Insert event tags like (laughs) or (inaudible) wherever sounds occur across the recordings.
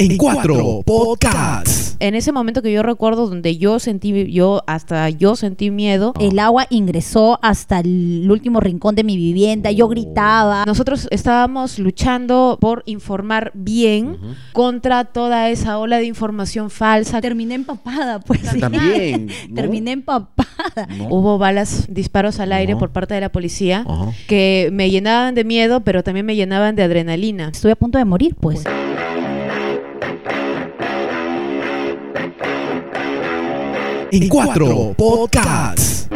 en cuatro podcasts. En ese momento que yo recuerdo donde yo sentí, yo hasta yo sentí miedo. El agua ingresó hasta el último rincón de mi vivienda, yo gritaba. Nosotros estábamos luchando por informar bien contra toda esa ola de información falsa. Terminé empapada, pues. sí. (laughs) También. (laughs) ¿no? Terminé empapada. ¿No? Hubo balas, disparos al aire por parte de la policía que me llenaban de miedo, pero también me llenaban de adrenalina. Estuve a punto de morir, pues. En cuatro podcasts.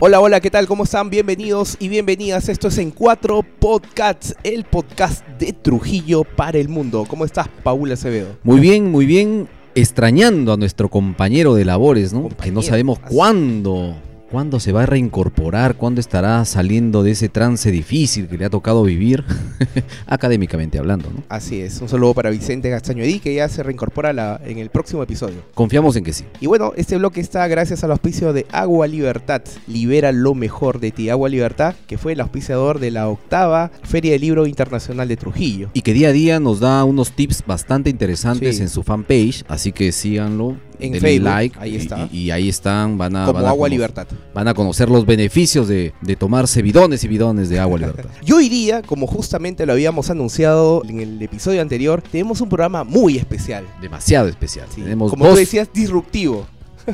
Hola, hola, ¿qué tal? ¿Cómo están? Bienvenidos y bienvenidas. Esto es En Cuatro Podcasts, el podcast de Trujillo para el mundo. ¿Cómo estás, Paula Acevedo? Muy bien, muy bien. Extrañando a nuestro compañero de labores, ¿no? que Compañero, no sabemos así. cuándo, cuándo se va a reincorporar, cuándo estará saliendo de ese trance difícil que le ha tocado vivir, (laughs) académicamente hablando, ¿no? Así es, un saludo para Vicente Castaño Edí, que ya se reincorpora la- en el próximo episodio. Confiamos en que sí. Y bueno, este bloque está gracias al auspicio de Agua Libertad. Libera lo mejor de ti. Agua Libertad, que fue el auspiciador de la octava Feria del Libro Internacional de Trujillo. Y que día a día nos da unos tips bastante interesantes Sí. en su fanpage, así que síganlo. En denle Facebook, like ahí está. Y, y ahí están, van a, Como van a Agua Libertad. Van a conocer los beneficios de, de tomarse bidones y bidones de agua (laughs) libertad. Y hoy día, como justamente lo habíamos anunciado en el episodio anterior, tenemos un programa muy especial. Demasiado especial. Sí, Tenemos Como dos, tú decías, disruptivo.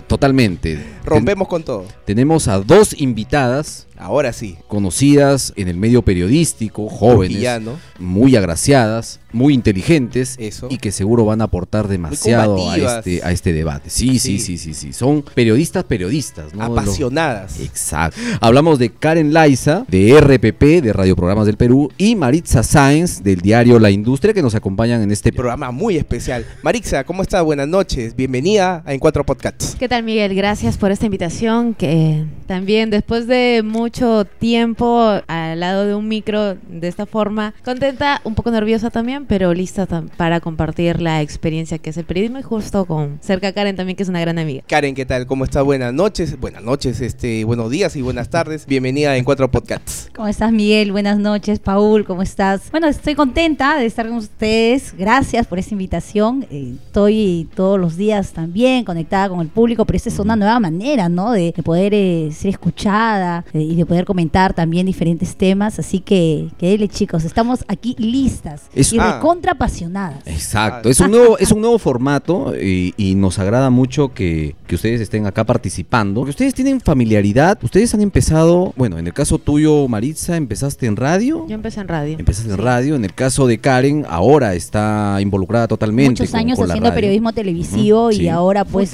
totalmente. Ten- (laughs) Rompemos con todo. tenemos a dos invitadas Ahora sí. conocidas en el medio periodístico, jóvenes, Trujillano. muy agraciadas, muy inteligentes Eso. y que seguro van a aportar demasiado a este, a este debate. Sí, sí, Sí. sí, sí, sí. Son periodistas, periodistas, ¿no? Los- Apasionadas. Exacto. Hablamos de Karen Laiza, de RPP, de Radio Programas del Perú, y Maritza Sáenz, del diario La Industria, que nos acompañan en este Programa muy especial. Marixa, ¿cómo estás? Buenas noches. Bienvenida a En Cuatro Podcasts. ¿Qué tal, Miguel? Gracias por esta invitación. Que también después de mucho tiempo al lado de un micro de esta forma, contenta, un poco nerviosa también, pero lista para compartir la experiencia que es el periodismo y justo con cerca Karen también, que es una gran amiga. Karen, ¿qué tal? ¿Cómo estás? Buenas noches. Buenas noches, este, buenos días y buenas tardes. Bienvenida a En Cuatro Podcasts. ¿Cómo estás, Miguel? Buenas noches, Paul, ¿cómo estás? Bueno, estoy contenta de estar con ustedes. Gracias por esta invitación. Eh, estoy todos los días también conectada con el público, pero esta es una nueva manera, ¿no? De, de poder eh, ser escuchada eh, y de poder comentar también diferentes temas. Así que, que dele, chicos, estamos aquí listas Es- y Ah. recontra apasionadas. Exacto, es un nuevo, es un nuevo formato y, y nos agrada mucho que, que ustedes estén acá participando. Porque ustedes tienen familiaridad, ustedes han empezado, bueno, en el caso tuyo, Maritza, empezaste en radio. Yo empecé en radio. Empezaste en radio, en el caso de Karen, ahora está involucrada totalmente. Muchos con- años con haciendo periodismo televisivo y sí. ahora pues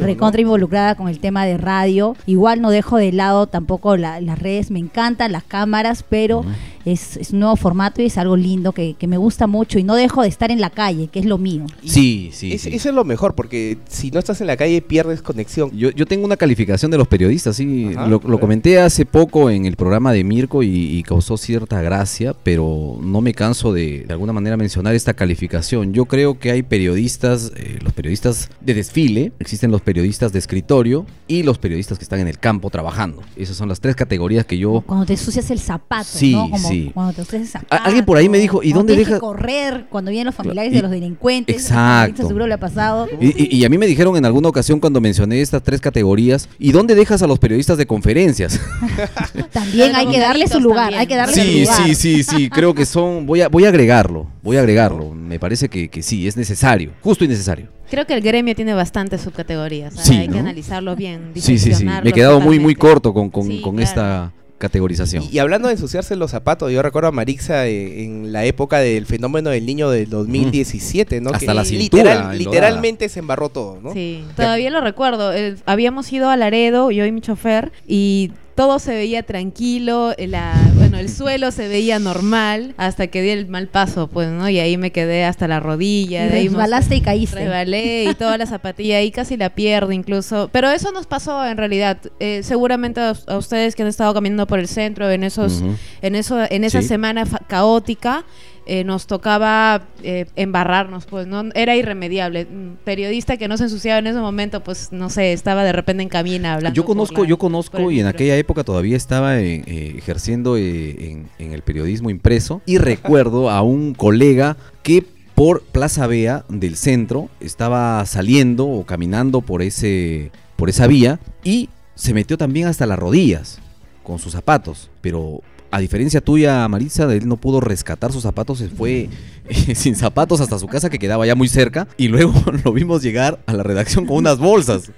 recontra involucrada con el tema de radio. Igual no dejo de lado tampoco la- las redes, me encantan las cámaras, pero. Es, es un nuevo formato y es algo lindo que, que me gusta mucho y no dejo de estar en la calle, que es lo mío. Sí, sí, es- sí. Eso es lo mejor, porque si no estás en la calle pierdes conexión. Yo, yo tengo una calificación de los periodistas, sí, Ajá, lo, comenté hace poco en el programa de Mirko y, y causó cierta gracia, pero no me canso de de alguna manera mencionar esta calificación. Yo creo que hay periodistas, eh, los periodistas de desfile, existen los periodistas de escritorio y los periodistas que están en el campo trabajando. Esas son las tres categorías que yo... Cuando te ensucias el zapato, Sí, ¿no? Como sí. Cuando te ensucias el zapato. A- alguien por ahí me dijo, ¿y dónde deja- correr cuando vienen los familiares Y- de los delincuentes. Exacto. Eso seguro le ha pasado. Y, y- y a mí me dijeron en alguna ocasión cuando mencioné estas tres categorías, ¿y dónde dejas a los periodistas de conferencias? (laughs) También hay que darle su lugar, También. hay que darle su Sí, lugar. sí, sí, sí, creo que son, voy a, voy a agregarlo, voy a agregarlo, me parece que, que sí, es necesario, justo y necesario. Creo que el gremio tiene bastantes subcategorías. Sí, Hay que analizarlo bien. Sí, sí, sí, me he quedado muy, muy corto con, con- Sí, con claro. esta categorización. Y, y hablando de ensuciarse los zapatos, yo recuerdo a Marixa eh, en la época del fenómeno del niño del 2017, ¿no? Hasta Que la cintura. literal- literalmente se embarró todo, ¿no? Sí, todavía lo recuerdo. Eh, habíamos ido a Laredo, yo y mi chofer, y todo se veía tranquilo, la, bueno, el suelo se veía normal, hasta que di el mal paso, pues, ¿no? Y ahí me quedé hasta la rodilla. Y de ahí resbalaste y caíste. Resbalé y toda la zapatilla ahí casi la pierdo incluso. Pero eso nos pasó en realidad. Eh, seguramente a, a ustedes que han estado caminando por el centro en esos, en eso, en esa Sí. semana fa- caótica, eh, nos tocaba eh, embarrarnos, pues no era irremediable. Un periodista que no se ensuciaba en ese momento, pues no sé, estaba de repente en cabina hablando. Yo conozco, la- yo conozco y en aquella época todavía estaba en, eh, ejerciendo en, en el periodismo impreso y recuerdo a un colega que por Plaza Bea del centro estaba saliendo o caminando por ese por esa vía y se metió también hasta las rodillas con sus zapatos, pero a diferencia tuya, Marisa, él no pudo rescatar sus zapatos, se fue eh, (laughs) sin zapatos hasta su casa que quedaba ya muy cerca y luego (laughs) lo vimos llegar a la redacción con unas bolsas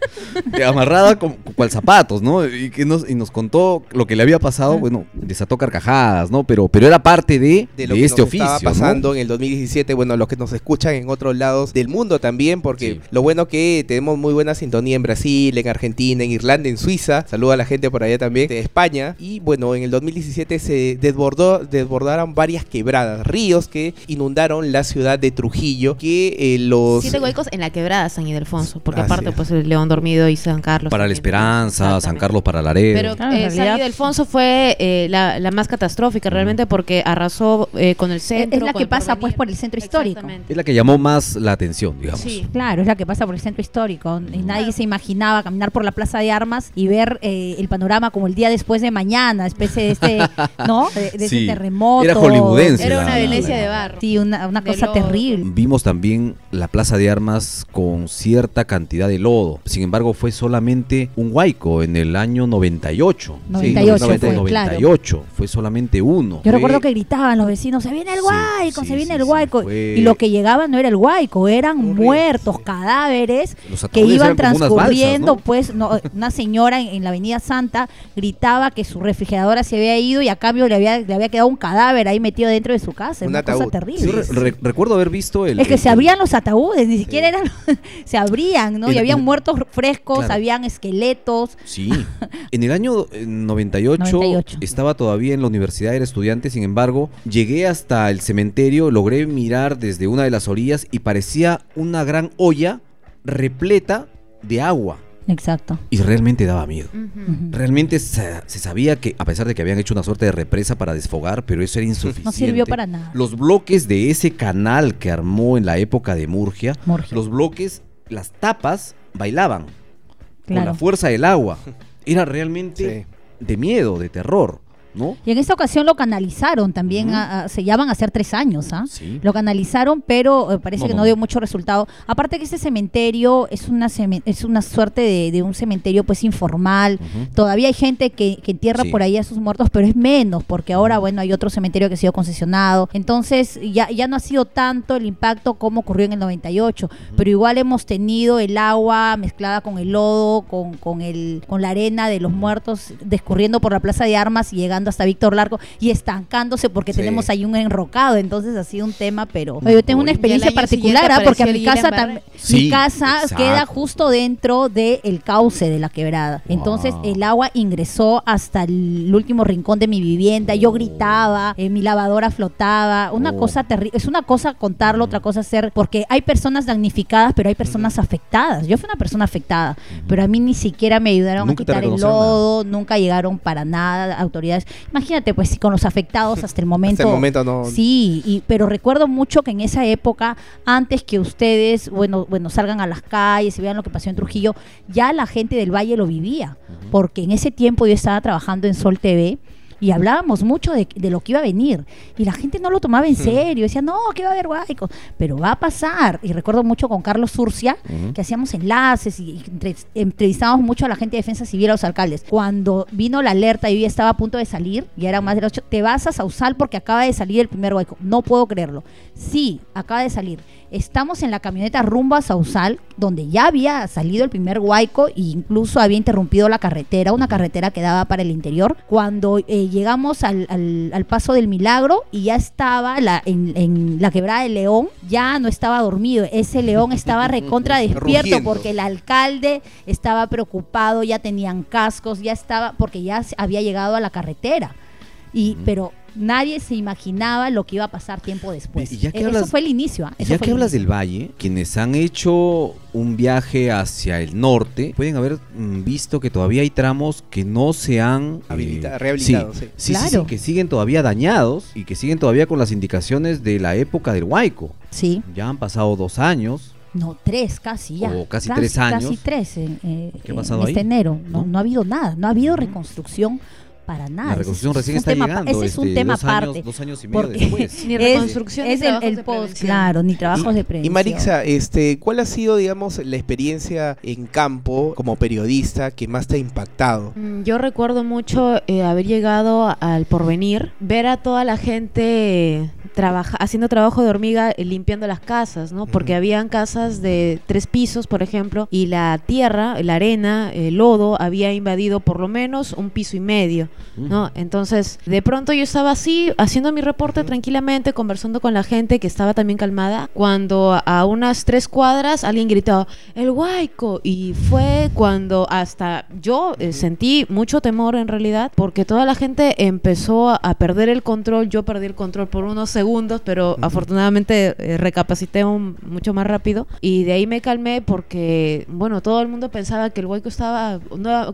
eh, amarrada con cual zapatos, ¿no? Y que nos, y nos contó lo que le había pasado, bueno, desató carcajadas, ¿no? Pero, pero era parte de, de lo de que este nos oficio, estaba ¿no? pasando en el 2017, bueno, los que nos escuchan en otros lados del mundo también, porque Sí. lo bueno que tenemos muy buena sintonía en Brasil, en Argentina, en Irlanda, en Suiza, saludo a la gente por allá también, de España, y bueno, en el 2017 se desbordó, desbordaron varias quebradas, ríos que inundaron la ciudad de Trujillo, que eh, los... Siete huecos en la quebrada San Ildefonso, porque Así aparte es. pues el León Dormido y San Carlos. Para la. Esperanza, San. Carlos para Laredo. Pero Claro, en eh, San Ildefonso fue eh, la, la más catastrófica realmente porque arrasó eh, con el centro. es la que pasa pues por el centro histórico. Es la que llamó más la atención, digamos. Sí. Claro, es la que pasa por el centro histórico. Y nadie se imaginaba caminar por la plaza de armas y ver eh, el panorama como el día después de mañana, especie de este, (laughs) (laughs) ¿no? De, de Sí, ese terremoto. era hollywoodense Era una la- Venecia la- de barro. Sí, una, una cosa lodo. terrible. Vimos también la plaza de armas con cierta cantidad de lodo. Sin embargo, fue solamente un huaico en el año 98. 98 Sí, fue, 98. Fue solamente uno. Yo Fue- recuerdo que gritaban los vecinos, se viene el sí, se viene sí, el fue- Y lo que llegaba no era el guayco, eran muertos, sí. cadáveres que iban balsas, transcurriendo, ¿no? pues no, una señora en, en la Avenida Santa gritaba que su refrigeradora se había ido y a cambio le había, le había quedado un cadáver ahí metido dentro de su casa, Un una cosa ataúd. terrible. Sí, re- re- recuerdo haber visto el. Es que el- se abrían los ataúdes, ni siquiera eran, (laughs) se abrían, ¿no? El- y habían el- muertos frescos, Claro. habían esqueletos. Sí. En el año eh, 98, 98. estaba todavía en la universidad, era estudiante, sin embargo, llegué hasta el cementerio, logré mirar desde una de las orillas y parecía una gran olla repleta de agua. Exacto. Y realmente daba miedo. Realmente se, se sabía que, a pesar de que habían hecho una suerte de represa para desfogar, pero eso era insuficiente. No sirvió para nada. Los bloques de ese canal que armó en la época de Murgia, Murgia. los bloques, las tapas bailaban con la fuerza del agua. Era realmente Sí. de miedo, de terror, ¿no? Y en esta ocasión lo canalizaron también, Ujú. a- a- se llaman a hacer tres años, ¿ah? Sí. Lo canalizaron, pero eh, parece No, que no, dio mucho resultado. Aparte que ese cementerio es una es una suerte de, de un cementerio pues informal. Todavía hay gente que, que entierra Sí. por ahí a sus muertos, pero es menos, porque ahora, bueno, hay otro cementerio que ha sido concesionado. Entonces, ya, ya no ha sido tanto el impacto como ocurrió en el 98. Pero igual hemos tenido el agua mezclada con el lodo, con, con, el, con la arena de los muertos, descurriendo por la Plaza de Armas y llegando hasta Víctor Largo y estancándose porque Sí. tenemos ahí un enrocado. Entonces, ha sido un tema, pero yo tengo una experiencia particular, ¿ah? porque a mi casa Guillain también. Sí, mi casa exacto. queda justo dentro del cauce de la quebrada. Entonces el agua ingresó hasta el último rincón de mi vivienda. Yo Oh. gritaba, eh, mi lavadora flotaba. Una Oh. cosa terrible. Es una cosa contarlo, otra cosa hacer, porque hay personas damnificadas, pero hay personas afectadas. Yo fui una persona afectada, pero a mí ni siquiera me ayudaron Nunca a quitar el lodo, nunca llegaron para nada autoridades. Imagínate, pues, si con los afectados hasta el (laughs) momento. Hasta el momento no. Sí, y, pero recuerdo mucho que en esa época, antes que ustedes, bueno, bueno, salgan a las calles y vean lo que pasó en Trujillo, ya la gente del Valle lo vivía, porque en ese tiempo yo estaba trabajando en Sol TV. Y hablábamos mucho de, de lo que iba a venir. Y la gente no lo tomaba en serio. Decía, no, que va a haber guaycos. Pero va a pasar. Y recuerdo mucho con Carlos Surcia, que hacíamos enlaces y, y entre- entrevistábamos mucho a la gente de defensa civil, a los alcaldes. Cuando vino la alerta y yo ya estaba a punto de salir, ya eran más de las ocho, te vas a Sausal porque acaba de salir el primer hueco. No puedo creerlo. Sí, acaba de salir. Estamos en la camioneta rumbo a Sausal, donde ya había salido el primer huaico e incluso había interrumpido la carretera, una carretera que daba para el interior. Cuando eh, llegamos al, al- al paso del milagro y ya estaba la, en, en la quebrada de León, ya no estaba dormido. Ese león estaba (laughs) recontra despierto Rugiendo. porque el alcalde estaba preocupado, ya tenían cascos, ya estaba, porque ya había llegado a la carretera. Y, pero nadie se imaginaba lo que iba a pasar tiempo después. Y ya que hablas- eso fue el inicio. Eso Ya fue que hablas del valle, quienes han hecho un viaje hacia el norte pueden haber mm, visto que todavía hay tramos que no se han Habilita- rehabilitados, sí, sí. sí, sí, sí, Claro. que siguen todavía dañados y que siguen todavía con las indicaciones de la época del Huayco. Sí, Ya han pasado dos años. no, tres casi ya. O casi tres años. Casi tres en, eh, ¿Qué ha en pasado este ahí? enero. No, ¿No? no ha habido nada, no ha habido reconstrucción para nada. La Ese reconstrucción es- recién es un está tema llegando. Ese es un este, tema dos años- aparte. dos años y medio porque después. (laughs) Ni es- reconstrucción ni es el, el de post, claro, ni trabajos de prevención. Y Marixa, este, ¿cuál ha sido, digamos, la experiencia en campo como periodista que más te ha impactado? Mm, Yo recuerdo mucho eh, haber llegado al porvenir, ver a toda la gente trabaja, haciendo trabajo de hormiga eh, limpiando las casas, ¿no? Porque habían casas de tres pisos, por ejemplo, y la tierra, la arena, el lodo había invadido por lo menos un piso y medio, ¿no? Entonces, de pronto yo estaba así, haciendo mi reporte tranquilamente, conversando con la gente que estaba también calmada, cuando a- unas tres cuadras alguien gritó, el huaico, y fue cuando hasta yo eh, sentí mucho temor en realidad, porque toda la gente empezó a, perder el control, yo perdí el control por unos segundos, pero afortunadamente eh, recapacité un- mucho más rápido, y de ahí me calmé porque, bueno, todo el mundo pensaba que el huaico estaba,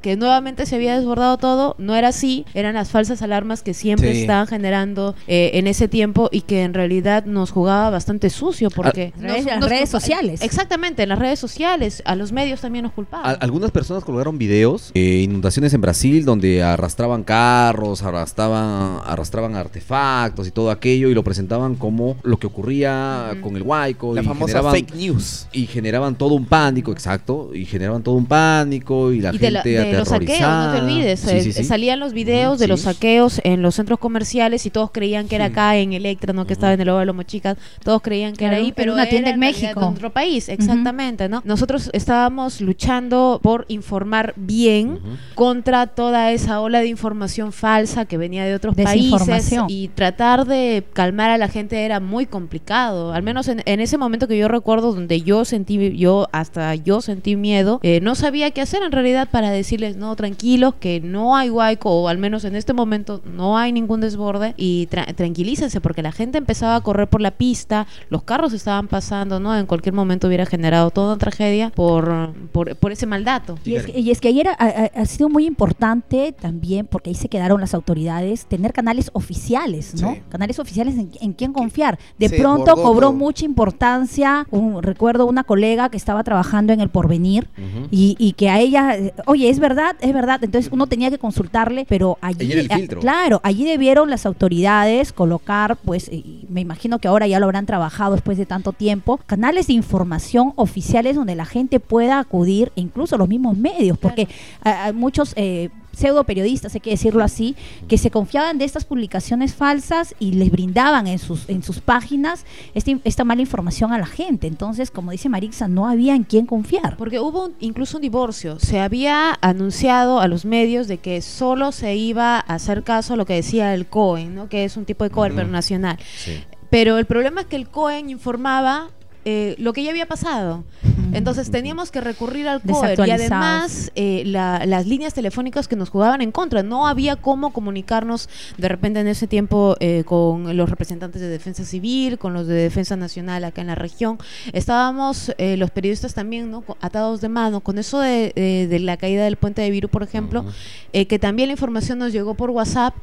que nuevamente se había desbordado todo, no era así, eran las falsas alarmas que siempre Sí. estaban generando eh, en ese tiempo y que en realidad nos jugaba bastante sucio porque A de nos- las nos redes sociales. Exactamente, en las redes sociales, a los medios también nos culpaban. Al- Algunas personas colgaron videos, eh, inundaciones en Brasil, donde arrastraban carros, arrastraban, arrastraban artefactos y todo aquello, y lo presentaban como lo que ocurría con el Huayco. La y famosa generaban- fake news. Y generaban todo un pánico, exacto, y generaban todo un pánico y la y de, gente la- de los saqueos, no aterrorizada. te olvides. Sí, eh, sí, sí. Salían los videos Ujú, de los saqueos en los centros comerciales y todos creían que era acá en Electra, no que estaba en el Lobo de Lomo Chicas. Todos creían que Claro, era ahí, en pero una tienda era en México. de otro país, exactamente, ¿no? Nosotros estábamos luchando por informar bien contra toda esa ola de información falsa que venía de otros países y tratar de calmar a la gente era muy complicado. Al menos en, en ese momento que yo recuerdo donde yo sentí, yo hasta yo sentí miedo, eh, no sabía qué hacer en realidad para decirles, no, tranquilos, que no hay huaico o al menos en este momento no hay ningún desborde y tra- tranquilícense porque la gente empezaba a correr por la pista, los carros estaban pasando, ¿no? En cualquier momento hubiera generado toda una tragedia por, por, por ese mal dato. Y es, que, y es que ayer ha, ha- sido muy importante también, porque ahí se quedaron las autoridades, tener canales oficiales, ¿no? Sí. Canales oficiales en, en quién confiar. De pronto cobró todo. mucha importancia, un, recuerdo una colega que estaba trabajando en el porvenir y, y que a ella, eh, oye, es verdad, es verdad, entonces uno tenía que consultarle, pero allí, el ah, filtro. claro, allí debieron las autoridades colocar, pues, eh, y me imagino que ahora ya lo habrán trabajado después de tanto tiempo, canales de información oficiales donde la gente pueda acudir, incluso los mismos medios, porque hay muchos eh, pseudo periodistas, hay que decirlo así, que se confiaban de estas publicaciones falsas y les brindaban en sus, en sus páginas este- esta mala información a la gente. Entonces, como dice Marixa, no había en quién confiar. Porque hubo un- incluso un divorcio. Se había anunciado a los medios de que solo se iba a hacer caso a lo que decía el COEN, ¿no? que es un tipo de pero nacional. Sí. Pero el problema es que el COEN informaba eh, lo que ya había pasado. Entonces teníamos que recurrir al COER y además eh, la- las líneas telefónicas que nos jugaban en contra. No había cómo comunicarnos de repente en ese tiempo eh, con los representantes de Defensa Civil, con los de Defensa Nacional acá en la región. Estábamos eh, los periodistas también ¿no? Atados de mano con eso de, de la caída del puente de Viru, por ejemplo, eh, que también la información nos llegó por WhatsApp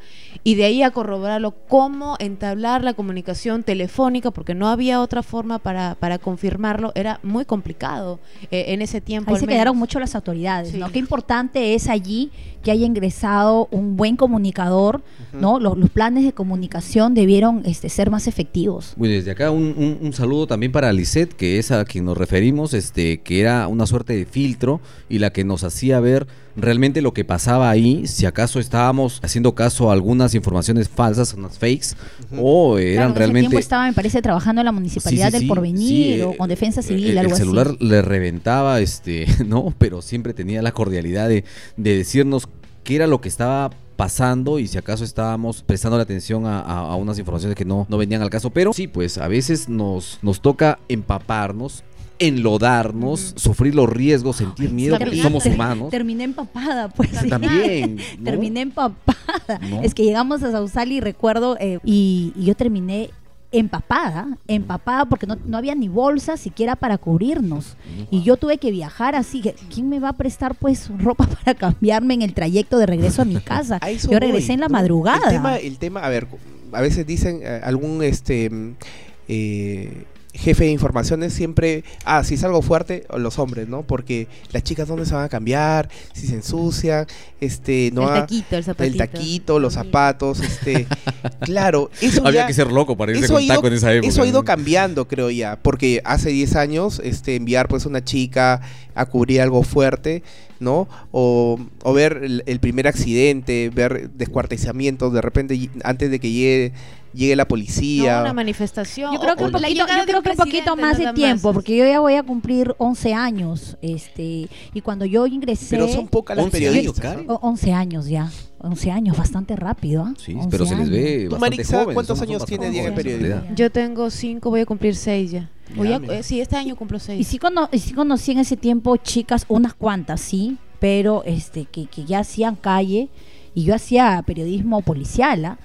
y de ahí a corroborarlo cómo entablar la comunicación telefónica, porque no había otra forma para, para confirmarlo, era muy complicado eh, en ese tiempo. Ahí al se menos. quedaron mucho las autoridades, Sí. ¿no? Qué importante es allí que haya ingresado un buen comunicador, ¿no? Los, los planes de comunicación debieron este, ser más efectivos. Bueno, desde acá un, un- un saludo también para Lisette, que es a quien nos referimos, este, que era una suerte de filtro y la que nos hacía ver realmente lo que pasaba ahí, si acaso estábamos haciendo caso a algunas informaciones falsas, unas fakes, o Claro, eran en ese realmente... tiempo estaba, me parece, trabajando en la municipalidad Sí, sí, del sí, Porvenir sí, o eh, con Defensa Civil, el, algo el celular así. le reventaba, este, (laughs) ¿no? Pero siempre tenía la cordialidad de, de decirnos qué era lo que estaba pasando y si acaso estábamos prestando la atención a, a- a unas informaciones que no, no venían al caso. Pero sí, pues a veces nos, nos toca empaparnos enlodarnos, sufrir los riesgos, sentir miedo, porque somos humanos. Terminé empapada, pues. sí. (laughs) También. (laughs) ¿no? Terminé empapada. ¿No? Es que llegamos a Sausal y recuerdo, eh, y, y yo terminé empapada, empapada porque no, no había ni bolsa siquiera para cubrirnos. Y yo tuve que viajar así, ¿quién me va a prestar pues ropa (laughs) para cambiarme en el trayecto de regreso a mi casa? A Yo regresé voy, en la madrugada. El tema, el tema, a ver, a veces dicen eh, algún este mm, eh, jefe de informaciones siempre, ah, si es algo fuerte, los hombres, ¿no? Porque las chicas dónde se van a cambiar, si se ensucian, este, no el ha- taquito, el zapatito. el taquito, los zapatos, este, (laughs) claro, eso Había ya- que ser loco para irse eso con ha ido- taco en esa época. Eso ha ido cambiando, creo ya, porque hace 10 años este, enviar pues una chica a cubrir algo fuerte, ¿no? O, o ver el, el primer accidente, ver descuartizamientos, de repente antes de que llegue, llegue la No, policía. una manifestación. Yo creo que o un poquito, yo creo que un poquito más de tiempo, porque yo ya voy a cumplir 11 años, este, y cuando yo ingresé, Pero son pocas las 11 periodistas. años, ¿no? o- 11 años ya, 11 años, bastante rápido, ¿ah? Sí, 11 pero se les años. ve ¿Tú, bastante Marixa, jóvenes, cuántos años tiene Diego en periodismo? Yo tengo cinco, voy a cumplir seis ya. Voy Ya, a- eh, sí, este año cumplo Y seis. sí, cono- y sí conocí en ese tiempo chicas, unas cuantas, sí, pero este que, que ya hacían calle y yo hacía periodismo policial, ¿ah?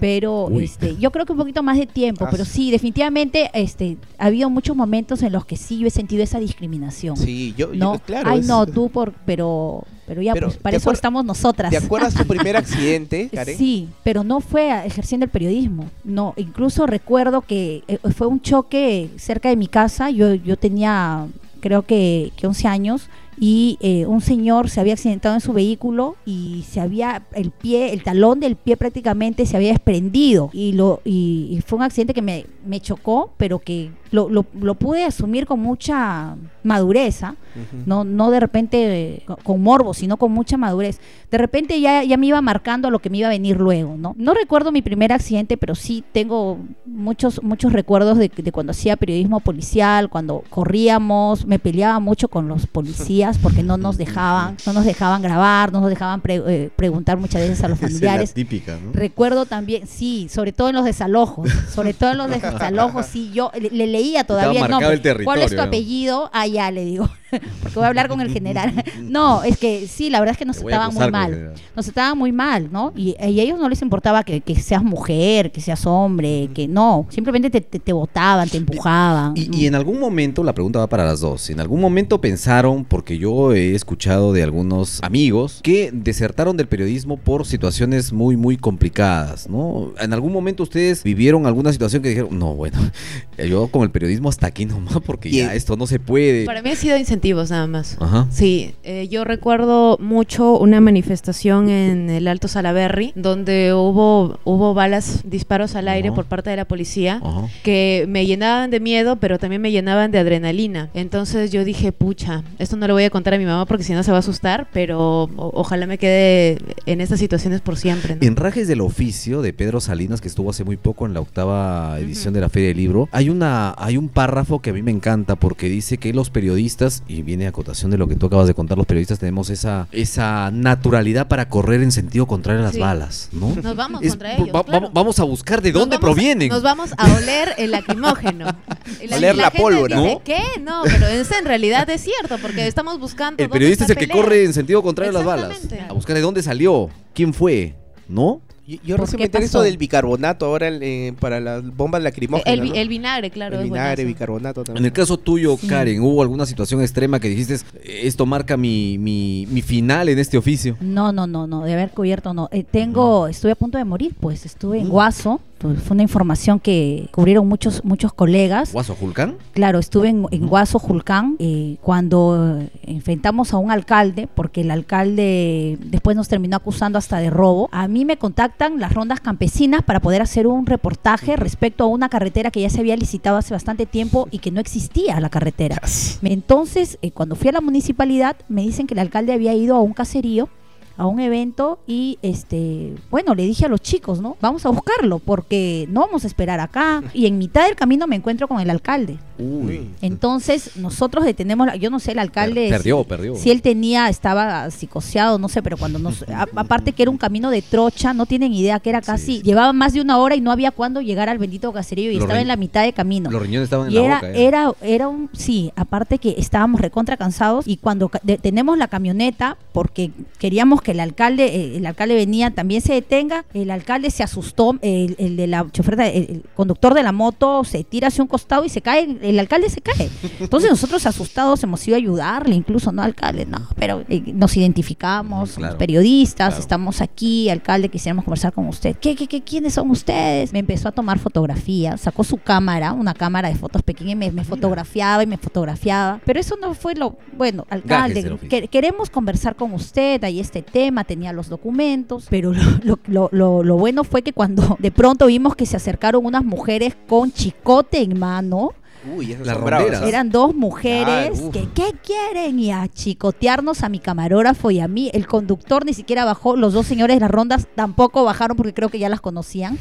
Pero Uy. este yo creo que un poquito más de tiempo, Ah, pero sí. definitivamente este ha habido muchos momentos en los que sí yo he sentido esa discriminación. Sí, yo, yo- no, claro. ay es- no, tú por pero pero ya Pero, pues para ¿te eso estamos nosotras. ¿Te acuerdas tu primer (laughs) accidente, Karen? Sí, pero no fue a- ejerciendo el periodismo. No, incluso recuerdo que eh, fue un choque cerca de mi casa. Yo, yo tenía, creo que, que 11 años. Y eh, un señor se había accidentado en su vehículo y se había el pie, el talón del pie prácticamente se había desprendido. Y lo y, y fue un accidente que me, me chocó, pero que lo, lo, lo pude asumir con mucha madurez. Ujú. no, no de repente con- morbo, sino con mucha madurez. De repente ya, ya me iba marcando a lo que me iba a venir luego, ¿no? No recuerdo mi primer accidente, pero sí tengo muchos, muchos recuerdos de, de cuando hacía periodismo policial, cuando corríamos, me peleaba mucho con los policías porque no nos dejaban, no nos dejaban grabar, no nos dejaban pre- eh, preguntar muchas veces a los Esa (laughs) es la familiares. típica, ¿no? Recuerdo también, sí, sobre todo en los desalojos, sobre todo en los (laughs) desalojos, sí, yo le, le leía todavía el nombre. el ¿Cuál es tu apellido? Ya le digo, (laughs) porque voy a hablar con el general. (laughs) No, es que sí, la verdad es que nos estaban muy mal. Nos estaban muy mal, ¿no? Y, y a ellos no les importaba que, que seas mujer, que seas hombre, que no, simplemente te, te, te botaban, te empujaban. Y, y en algún momento, la pregunta va para las dos, en algún momento pensaron, porque yo he escuchado de algunos amigos que desertaron del periodismo por situaciones muy, muy complicadas, ¿no? En algún momento ustedes vivieron alguna situación que dijeron, no, bueno, (laughs) yo con el periodismo hasta aquí nomás, porque ya esto no se puede. Para mí ha sido incentivos nada más. Ajá. Sí, eh, yo recuerdo mucho una manifestación en el Alto Salaberry donde hubo, hubo balas, disparos al aire Ajá. por parte de la policía Ajá. que me llenaban de miedo, pero también me llenaban de adrenalina. Entonces yo dije, pucha, esto no lo voy a contar a mi mamá porque si no se va a asustar, pero ojalá me quede en estas situaciones por siempre. ¿no? En Rajes del Oficio de Pedro Salinas, que estuvo hace muy poco en la octava edición de la Feria del Libro, hay una hay un párrafo que a mí me encanta porque dice que los periodistas, y viene a acotación de lo que tú acabas de contar, los periodistas tenemos esa, esa naturalidad para correr en sentido contrario a las Sí. balas, ¿no? Nos vamos Es- contra ellos. va- claro. vamos- a buscar de Nos dónde a- provienen. Nos vamos a oler el lacrimógeno. (laughs) Oler la gente pólvora. dice, ¿No? ¿Qué? No, pero eso en realidad es cierto, porque estamos buscando. El dónde periodista es el que corre en sentido contrario a las balas. A buscar de dónde salió, quién fue, ¿no? Yo, yo ¿Por recién me pasó? del bicarbonato ahora eh, para las bombas lacrimógenas. El, ¿no? el vinagre, claro. El vinagre, bicarbonato En también. el caso tuyo, Sí. Karen, ¿hubo alguna situación extrema que dijiste, esto marca mi, mi, mi final en este oficio? No, no, no, no, de haber cubierto no. Eh, tengo, estuve a punto de morir, pues estuve en Guaso, pues, fue una información que cubrieron muchos muchos colegas. ¿Guaso Julcán? Claro, estuve en, en Guaso, Julcán, eh, cuando enfrentamos a un alcalde, porque el alcalde después nos terminó acusando hasta de robo. A mí me contactan las rondas campesinas para poder hacer un reportaje respecto a una carretera que ya se había licitado hace bastante tiempo y que no existía la carretera. Entonces, eh, cuando fui a la municipalidad, me dicen que el alcalde había ido a un caserío a un evento y este, bueno, le dije a los chicos, ¿no? Vamos a buscarlo porque no vamos a esperar acá. Y en mitad del camino me encuentro con el alcalde. Uy. Entonces, nosotros detenemos, la- yo no sé, el alcalde... Per- perdió, si- perdió. Si él tenía, estaba psicoseado, no sé, pero cuando nos... a- aparte que era un camino de trocha, no tienen idea que era casi... sí. Llevaba más de una hora y no había cuándo llegar al bendito caserío y Los estaba en la mitad de camino. Los riñones estaban en la era, boca. ya. era, era un, sí, aparte que estábamos recontra cansados y cuando tenemos la camioneta, porque queríamos que el alcalde, eh, el alcalde venía, también se detenga, el alcalde se asustó, el, el de la chofer, el, conductor de la moto se tira hacia un costado y se cae, el, alcalde se cae. Entonces nosotros asustados hemos ido a ayudarle, incluso, no alcalde, no, pero eh, nos identificamos, somos periodistas, claro. estamos aquí, alcalde, quisiéramos conversar con usted. ¿Qué, qué, qué, quiénes son ustedes? Me empezó a tomar fotografías, sacó su cámara, una cámara de fotos pequeña y me, me fotografiaba y me fotografiaba. Pero eso no fue lo, bueno, alcalde, que- queremos conversar con usted, hay este tema, tenía los documentos, pero lo, lo, lo- bueno fue que cuando de pronto vimos que se acercaron unas mujeres con chicote en mano, Uy, esas Las son bravas, ronderas. ¿ah? eran dos mujeres Ah, que, ¿qué quieren? Y a chicotearnos a mi camarógrafo y a mí. El conductor ni siquiera bajó, los dos señores de las rondas tampoco bajaron porque creo que ya las conocían.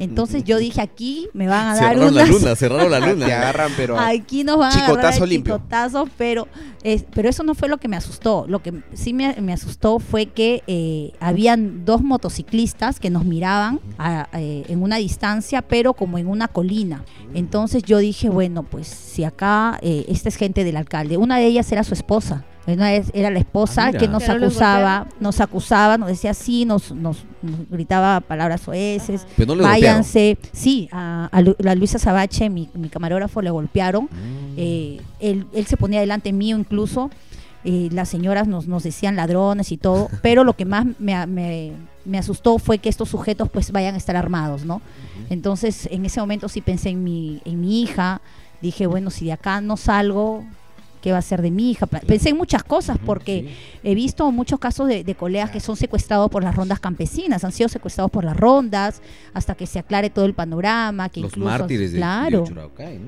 Entonces yo dije, aquí me van a dar Cerraron la luna, cerraron la (laughs) Te luna. agarran, pero. Aquí nos van a agarrar el limpio. chicotazo, pero, es- pero eso no fue lo que me asustó. Lo que sí me, me asustó fue que eh, habían dos motociclistas que nos miraban a- eh, en una distancia, pero como en una colina. Entonces yo dije, bueno, pues si acá eh, esta es gente del alcalde, una de ellas era su esposa. Una vez era la esposa Ah, que nos Pero acusaba, nos acusaba, nos decía sí, nos, nos, nos gritaba palabras soeces, Pero no golpearon. váyanse. Sí, a, a Lu- a Luisa Sabache, mi, mi camarógrafo, le golpearon. Mm. Eh, él, él se ponía delante mío incluso. eh, las señoras nos, nos decían ladrones y todo. (laughs) Pero lo que más me, me- me asustó fue que estos sujetos pues vayan a estar armados, ¿no? Entonces en ese momento sí pensé en mi, en mi hija. Dije, bueno, si de acá no salgo, ¿qué va a ser de mi hija? Pensé en muchas cosas porque he visto muchos casos de, de colegas que son secuestrados por las rondas campesinas, han sido secuestrados por las rondas hasta que se aclare todo el panorama, que Los incluso mártires claro. de.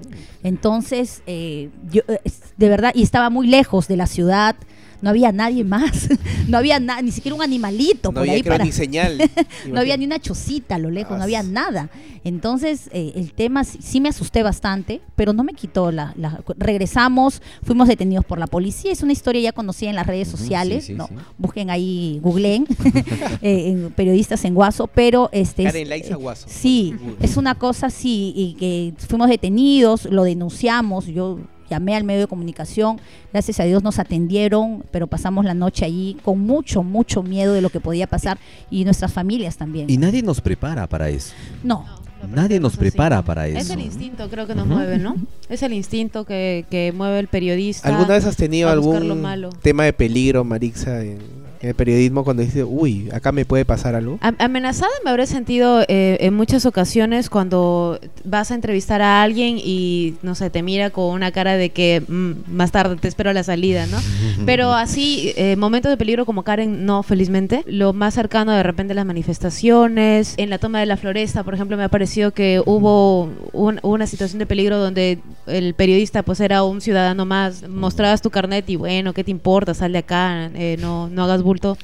Entonces, eh, yo, eh, de verdad, y estaba muy lejos de la ciudad, no había nadie más, (laughs) no había na- ni siquiera un animalito No por había ahí creo, para... ni señal. (laughs) No había ni una chocita a lo lejos, no había nada. Entonces, eh, el tema sí, sí me asusté bastante, pero no me quitó la, la- Regresamos, fuimos detenidos por la policía. Es una historia ya conocida en las redes sociales. sí, sí, ¿no? sí. Busquen ahí, googleen, (laughs) eh, en periodistas en Guaso, pero este. es- Karen Laiza eh, Guaso. Sí, es una cosa así, y que fuimos detenidos, lo denunciamos, yo llamé al medio de comunicación, gracias a Dios nos atendieron, pero pasamos la noche allí con mucho, mucho miedo de lo que podía pasar y nuestras familias también. Y nadie nos prepara para eso. no, Nadie nos así. prepara para Es eso. el instinto, creo que nos mueve, ¿no? Es el instinto que, que mueve el periodista. ¿Alguna vez has tenido algún malo. tema de peligro, Marixa, en, en el periodismo cuando dices, uy, acá me puede pasar algo? Am- Amenazada me habré sentido eh, en muchas ocasiones cuando vas a entrevistar a alguien y, no sé, te mira con una cara de que mm, más tarde te espero a la salida, ¿no? (laughs) Pero así, eh, momentos de peligro como Karen, no, felizmente. Lo más cercano de repente las manifestaciones, en la toma de la floresta, por ejemplo, me ha parecido que hubo un- una situación de peligro donde el periodista pues era un ciudadano más, mostrabas tu carnet y bueno, ¿qué te importa? Sal de acá, eh, no, no hagas bulto.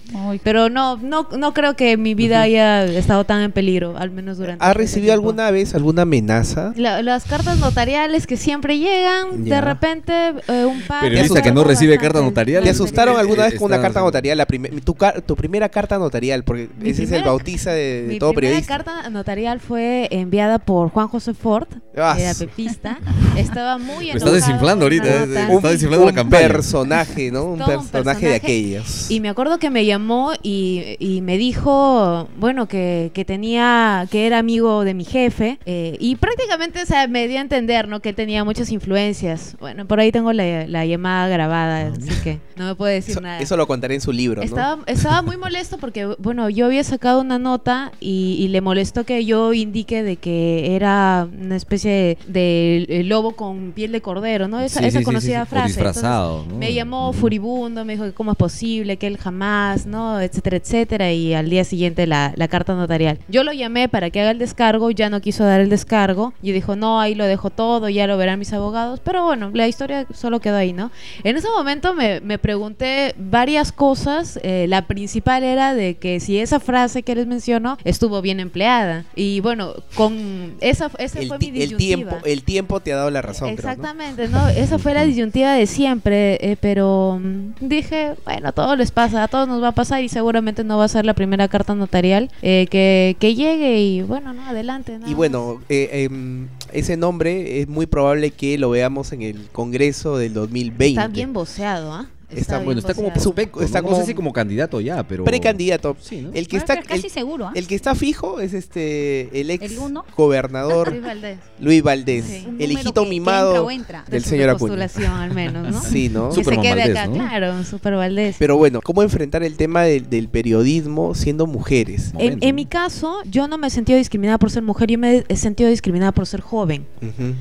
Pero no, no, no creo que mi vida haya estado tan en peligro, al menos durante. ¿Has ese recibido tiempo. alguna vez alguna amenaza? La- las cartas notariales que siempre llegan, Ya. de repente eh, un par. Periodista que no recibe carta notarial. ¿Te Eh, asustaron eh, alguna eh, vez con una está- carta notarial? La tu, car- tu primera carta notarial, porque Mi ese es el primera- bautiza de, de Mi todo primera periodista. carta notarial fue enviada por Juan José Ford, Ah, era pepista. (laughs) Estaba muy estás enojado desinflando ahorita, eh, está desinflando la un campaña. personaje, ¿no? Un Todo un personaje de personaje. aquellos. Y me acuerdo que me llamó y, y me dijo, bueno, que, que tenía, que era amigo de mi jefe. eh, y prácticamente, o sea, me dio a entender, ¿no? Que tenía muchas influencias. Bueno, por ahí tengo la, la llamada grabada, así que no me puede decir Eso, nada. eso lo contaré en su libro, ¿no? Estaba, estaba muy molesto porque, bueno, yo había sacado una nota y, y le molestó que yo indique de que era una especie de, de lobo con piel de cordero, ¿no? Esa, Sí, esa sí, conocida sí. O frase. Entonces, disfrazado, ¿no? me llamó furibundo, me dijo que cómo es posible, que él jamás más, ¿no? Etcétera, etcétera. Y al día siguiente la, la carta notarial. Yo lo llamé para que haga el descargo, ya no quiso dar el descargo. Y dijo, no, ahí lo dejo todo, ya lo verán mis abogados. Pero bueno, la historia solo quedó ahí, ¿no? En ese momento me, me pregunté varias cosas. Eh, la principal era de que si esa frase que les menciono estuvo bien empleada. Y bueno, con esa, esa El, fue mi el tiempo, disyuntiva. el tiempo te ha dado la razón, creo, ¿no? Exactamente, ¿no? Esa fue la disyuntiva de siempre, eh, pero mm, dije, bueno, a todos les pasa, todos nos va a pasar y seguramente no va a ser la primera carta notarial eh, que, que llegue y bueno, no, adelante. Y bueno, eh, em, ese nombre es muy probable que lo veamos en el Congreso del más. 2020. está bien voceado, ¿ah? Está- Bueno, está como prospecto, Está como- no sé si como candidato ya, pero... Precandidato. Sí, ¿no? El que Bueno, está casi el, seguro. ¿ah? el que está fijo es este el ex gobernador (laughs) Luis Valdés. Luis Valdés, Sí. El hijito que- que mimado entra entra. Del señor Acuña. postulación al menos, ¿no? (laughs) Sí, ¿no? Que se Superman quede Valdés, acá, ¿no? claro, Super Valdés. Pero bueno, ¿cómo enfrentar el tema del, del periodismo siendo mujeres? En, mi caso, yo no me he sentido discriminada por ser mujer, yo me he sentido discriminada por ser joven. Ujú.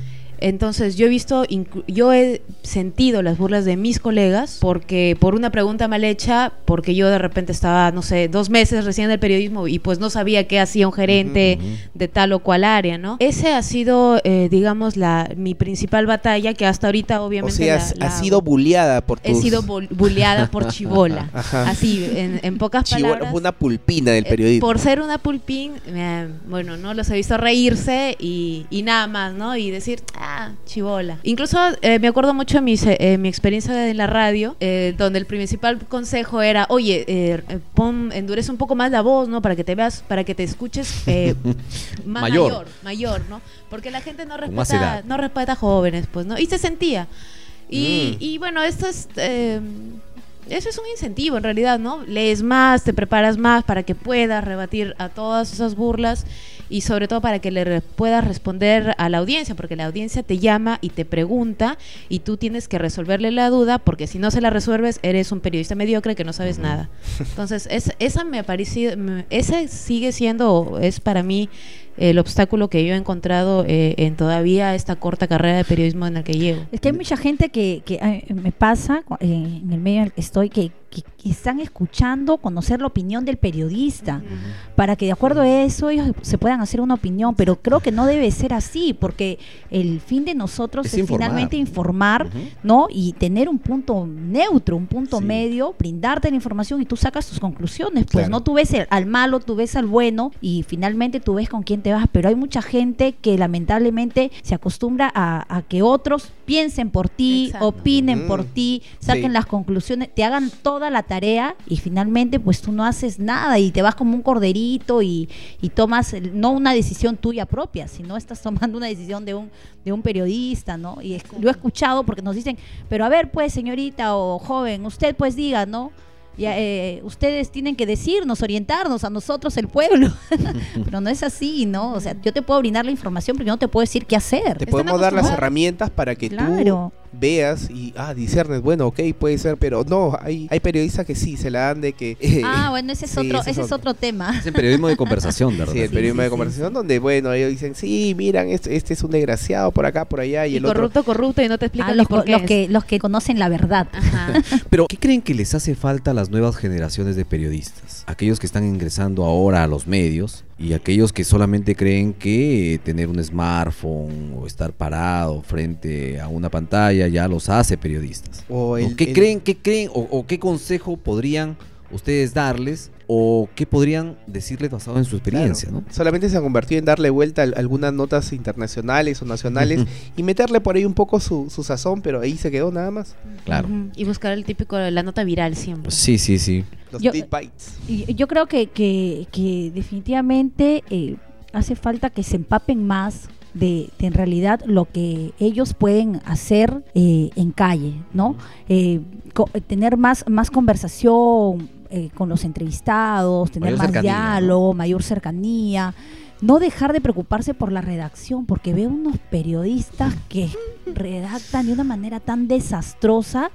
Entonces yo he visto, yo he sentido las burlas de mis colegas porque por una pregunta mal hecha, porque yo de repente estaba, no sé, dos meses recién en el periodismo y pues no sabía qué hacía un gerente de tal o cual área, ¿no? Ese ha sido, eh, digamos, la mi principal batalla que hasta ahorita O obviamente sea, la- has, la has hago. sido bulleada por tus... he sido bul- bulleada por chivola, (laughs) así en, en pocas chivo- palabras. una pulpina del Eh, periodismo. Por ser una pulpín, eh, bueno, no los he visto reírse y, y nada más, ¿no? Y decir, ah, chivola. Incluso eh, me acuerdo mucho de mi, se- eh, mi experiencia en la radio, eh, donde el principal consejo era, oye, eh, eh, pon, endurece un poco más la voz, ¿no? Para que te veas, para que te escuches eh, (laughs) más Mayor. mayor. mayor, ¿no? Porque la gente no respeta, no respeta jóvenes, pues, ¿no? Y se sentía. Y, Mm. y bueno, esto es... eso es un incentivo en realidad, ¿no? Lees más, te preparas más para que puedas rebatir a todas esas burlas y sobre todo para que le re- puedas responder a la audiencia, porque la audiencia te llama y te pregunta y tú tienes que resolverle la duda, porque si no se la resuelves eres un periodista mediocre que no sabes nada. Entonces, es, esa me ha parecido, ese sigue siendo, es para mí el obstáculo que yo he encontrado eh, en todavía esta corta carrera de periodismo en la que llevo. Es que hay mucha gente que, que ay, me pasa eh, en el medio en el que estoy que, que- que están escuchando conocer la opinión del periodista para que de acuerdo a eso ellos se puedan hacer una opinión, pero creo que no debe ser así porque el fin de nosotros Es es, informar. finalmente informar. ¿no? Y tener un punto neutro, un punto Sí. medio, brindarte la información y tú sacas tus conclusiones, pues Claro. no tú ves el- al malo, tú ves al bueno y finalmente tú ves con quién te vas, pero hay mucha gente que lamentablemente se acostumbra a, a que otros piensen por ti, Exacto. opinen Mm. por ti, saquen Sí. las conclusiones, te hagan toda la tarea y finalmente pues tú no haces nada y te vas como un corderito y, y tomas el- no una decisión tuya propia, sino estás tomando una decisión de un, de un periodista, ¿no? Y es- lo he escuchado porque nos dicen, pero a ver pues señorita o joven, usted pues diga, ¿no? Ya, eh, ustedes tienen que decirnos, orientarnos a nosotros, el pueblo. (laughs) pero no es así, ¿no? O sea, yo te puedo brindar la información, pero yo no te puedo decir qué hacer. Te podemos dar las herramientas para que Claro. tú veas y, ah, discernes, bueno, ok, puede ser, pero no, hay, hay periodistas que sí, se la dan de que... eh, (laughs) Ah, bueno, ese es sí, otro, ese ese es otro. otro tema. Es el periodismo de conversación, (laughs) ¿verdad? Sí, el periodismo sí, de conversación sí. donde, bueno, ellos dicen, sí, miran, este, este es un desgraciado por acá, por allá, y, Y, el otro... corrupto, corrupto y no te explican Ah, los, por qué los es. que, los que conocen la verdad. Ajá. (laughs) Pero, ¿qué creen que les hace falta a las nuevas generaciones de periodistas? Aquellos que están ingresando ahora a los medios y aquellos que solamente creen que tener un smartphone o estar parado frente a una pantalla ya los hace periodistas. O el- ¿O ¿Qué el- creen, qué creen o, o qué consejo podrían ustedes darles o qué podrían decirles basado en su experiencia? Claro. ¿no? Solamente se ha convertido en darle vuelta a algunas notas internacionales o nacionales y meterle por ahí un poco su, su sazón, pero ahí se quedó nada más. Claro. Y buscar el típico, la nota viral siempre. Sí, sí, sí. Los Yo- bites. Y yo creo que, que, que definitivamente eh, hace falta que se empapen más de, de en realidad lo que ellos pueden hacer eh, en calle, ¿no? Eh, tener más, más conversación eh, con los entrevistados, tener Mayor más cercanía, ¿no? diálogo, mayor cercanía. No dejar de preocuparse por la redacción, porque veo unos periodistas que redactan de una manera tan desastrosa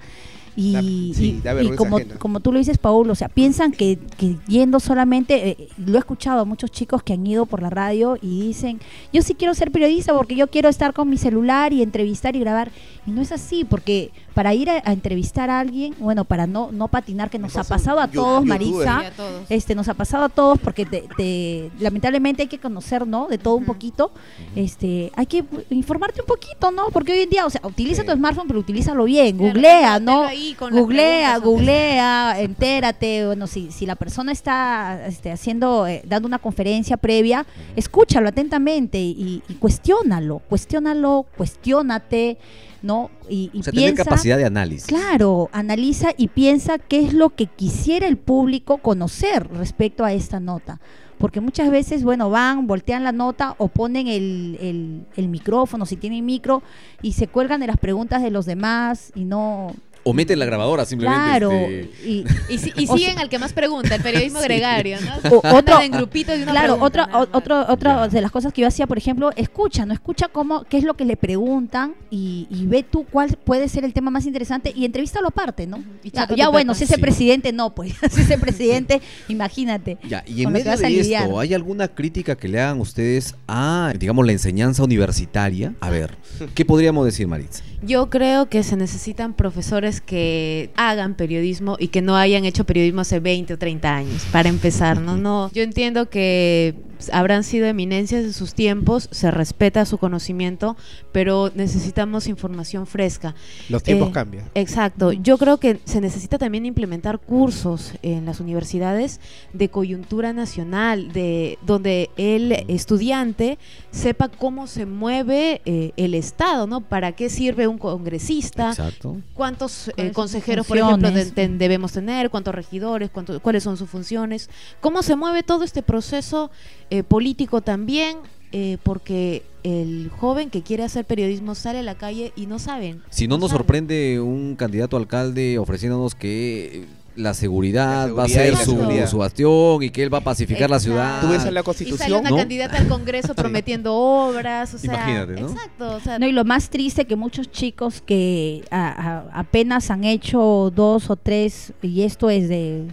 Y, Da- y- sí, da y vergüenza como, como tú lo dices, Paul, o sea, piensan que, que yendo solamente, eh, lo he escuchado a muchos chicos que han ido por la radio y dicen, yo sí quiero ser periodista porque yo quiero estar con mi celular y entrevistar y grabar. Y no es así, porque para ir a, a entrevistar a alguien, bueno, para no, no patinar, que nos ha pasado a yu- todos. Marisa, Sí, a todos. este nos ha pasado a todos porque te- te- lamentablemente hay que conocer no de todo un poquito. Este hay que informarte un poquito no porque hoy en día o sea utiliza Sí. tu smartphone pero utilízalo bien Claro, googlea no ahí googlea googlea entérate bueno si, si la persona está este, haciendo eh, dando una conferencia previa escúchalo atentamente y, y cuestiónalo cuestiónalo cuestiónate no y, y O sea, tener piensa capacidad de análisis. Claro, analiza y piensa qué es lo que quisiera el público conocer respecto a esta nota. Porque muchas veces, bueno, van, voltean la nota o ponen el, el- el micrófono, si tienen micro, y se cuelgan de las preguntas de los demás y no... O meten la grabadora simplemente. Claro, este, y, Y, si- y (laughs) O siguen al que más pregunta, el periodismo (laughs) gregario, ¿no? O- otro- en grupitos y una Claro, pregunta, otra, o- otro, otra de las cosas que yo hacía, por ejemplo, escucha, no escucha cómo, qué es lo que le preguntan y, y ve tú cuál puede ser el tema más interesante y entrevístalo aparte, ¿no? Y Ya, ya bueno, si ese Sí. presidente no, pues, (laughs) si ese presidente, imagínate. Ya, y en medio de esto, ¿hay alguna crítica que le hagan ustedes a, digamos, la enseñanza universitaria? A ver, ¿qué podríamos decir, Maritza? Yo creo que se necesitan profesores que hagan periodismo y que no hayan hecho periodismo hace 20 o 30 años, para empezar, ¿no? no yo entiendo que habrán sido eminencias en sus tiempos, se respeta su conocimiento, pero necesitamos información fresca. Los tiempos Eh, cambian. Exacto. Yo creo que se necesita también implementar cursos en las universidades de coyuntura nacional, de donde el estudiante sepa cómo se mueve eh, el Estado, ¿no? ¿Para qué sirve un congresista? Exacto. ¿Cuántos eh, ¿Cuáles son sus consejeros, por ejemplo, de- de- debemos tener? ¿Cuántos regidores? cuántos- ¿Cuáles son sus funciones? ¿Cómo se mueve todo este proceso eh, político también? Eh, porque el joven que quiere hacer periodismo sale a la calle y no saben. Si no nos saben. sorprende un candidato alcalde ofreciéndonos que la seguridad, La va a ser su, su bastión y que él va a pacificar la ciudad. Tú ves en la Y sale constitución, una ¿no? candidata al Congreso (laughs) prometiendo obras, o sea, Imagínate, ¿no? Exacto, o sea, No, y lo más triste que muchos chicos que a- a- apenas han hecho dos o tres, y esto es de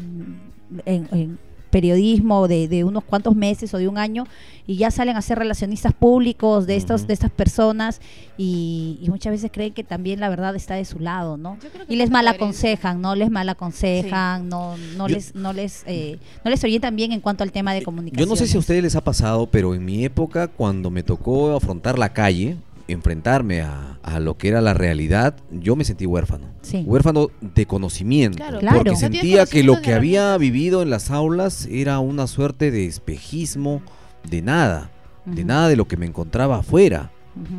en, en periodismo de, de unos cuantos meses o de un año, y ya salen a ser relacionistas públicos de estos, de estas personas, y, y muchas veces creen que también la verdad está de su lado, ¿no? yo creo que Y les falta mal coherencia. aconsejan, ¿no? Les mal aconsejan, no, no Yo- les, no les, eh, no les orientan bien en cuanto al tema de comunicación. Yo no sé si a ustedes les ha pasado, pero en mi época, cuando me tocó afrontar la calle, enfrentarme a, a lo que era la realidad, yo me sentí huérfano. Sí. Huérfano de conocimiento. Claro. Claro. Porque No sentía que lo que había vivido en las aulas era una suerte de espejismo de nada, de nada de lo que me encontraba afuera.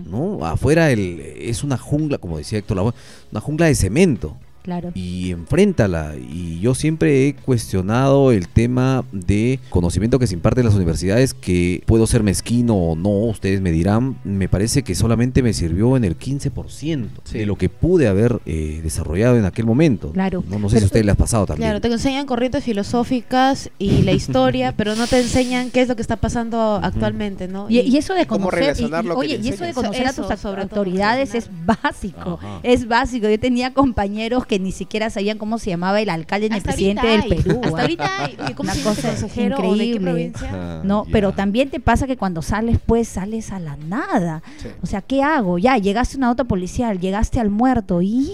¿no? Afuera el, es una jungla, como decía Héctor Lavoe, una jungla de cemento. Claro. y enfréntala. Y yo siempre he cuestionado el tema de conocimiento que se imparte en las universidades, que puedo ser mezquino o no, ustedes me dirán, me parece que solamente me sirvió en el 15% Sí. de lo que pude haber eh, desarrollado en aquel momento. Claro. No, no sé Pero- si a ustedes les ha pasado también. Claro, te enseñan corrientes filosóficas y la historia, (laughs) pero no te enseñan qué es lo que está pasando actualmente, ¿no? Y, y eso de cómo conocer, y- y- oye, y eso de conocer Eso, a tus sobre autoridades es básico, Ajá. es básico. Yo tenía compañeros que ni siquiera sabían cómo se llamaba el alcalde ni el presidente del Perú. Hasta ¿ah? ahorita hay. ¿Y ¿Cómo Una se llama cosa consejero o de qué increíble. provincia? Ah, No, pero también te pasa que cuando sales, pues sales a la nada. Sí. O sea, ¿qué hago? Ya, llegaste a una nota policial, llegaste al muerto, ¿y,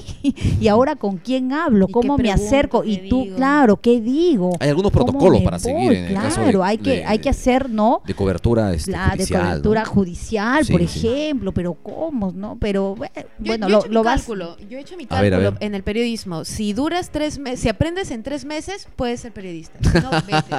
y ahora con quién hablo? ¿Y ¿Cómo me acerco? Y ¿Qué tú, digo? claro, ¿qué digo? Hay algunos ¿Cómo protocolos para voy? seguir en el claro, caso de- hay, que, de- hay que hacer, ¿no? de cobertura este, La de judicial, ¿no? cobertura judicial, por sí. ejemplo, pero ¿cómo? ¿No? Pero Yo, bueno, he lo, mi lo vas. cálculo, yo he hecho mi A ver, a cálculo ver. en el periodismo. Si duras tres meses, si aprendes en tres meses, puedes ser periodista. (laughs) No, vete.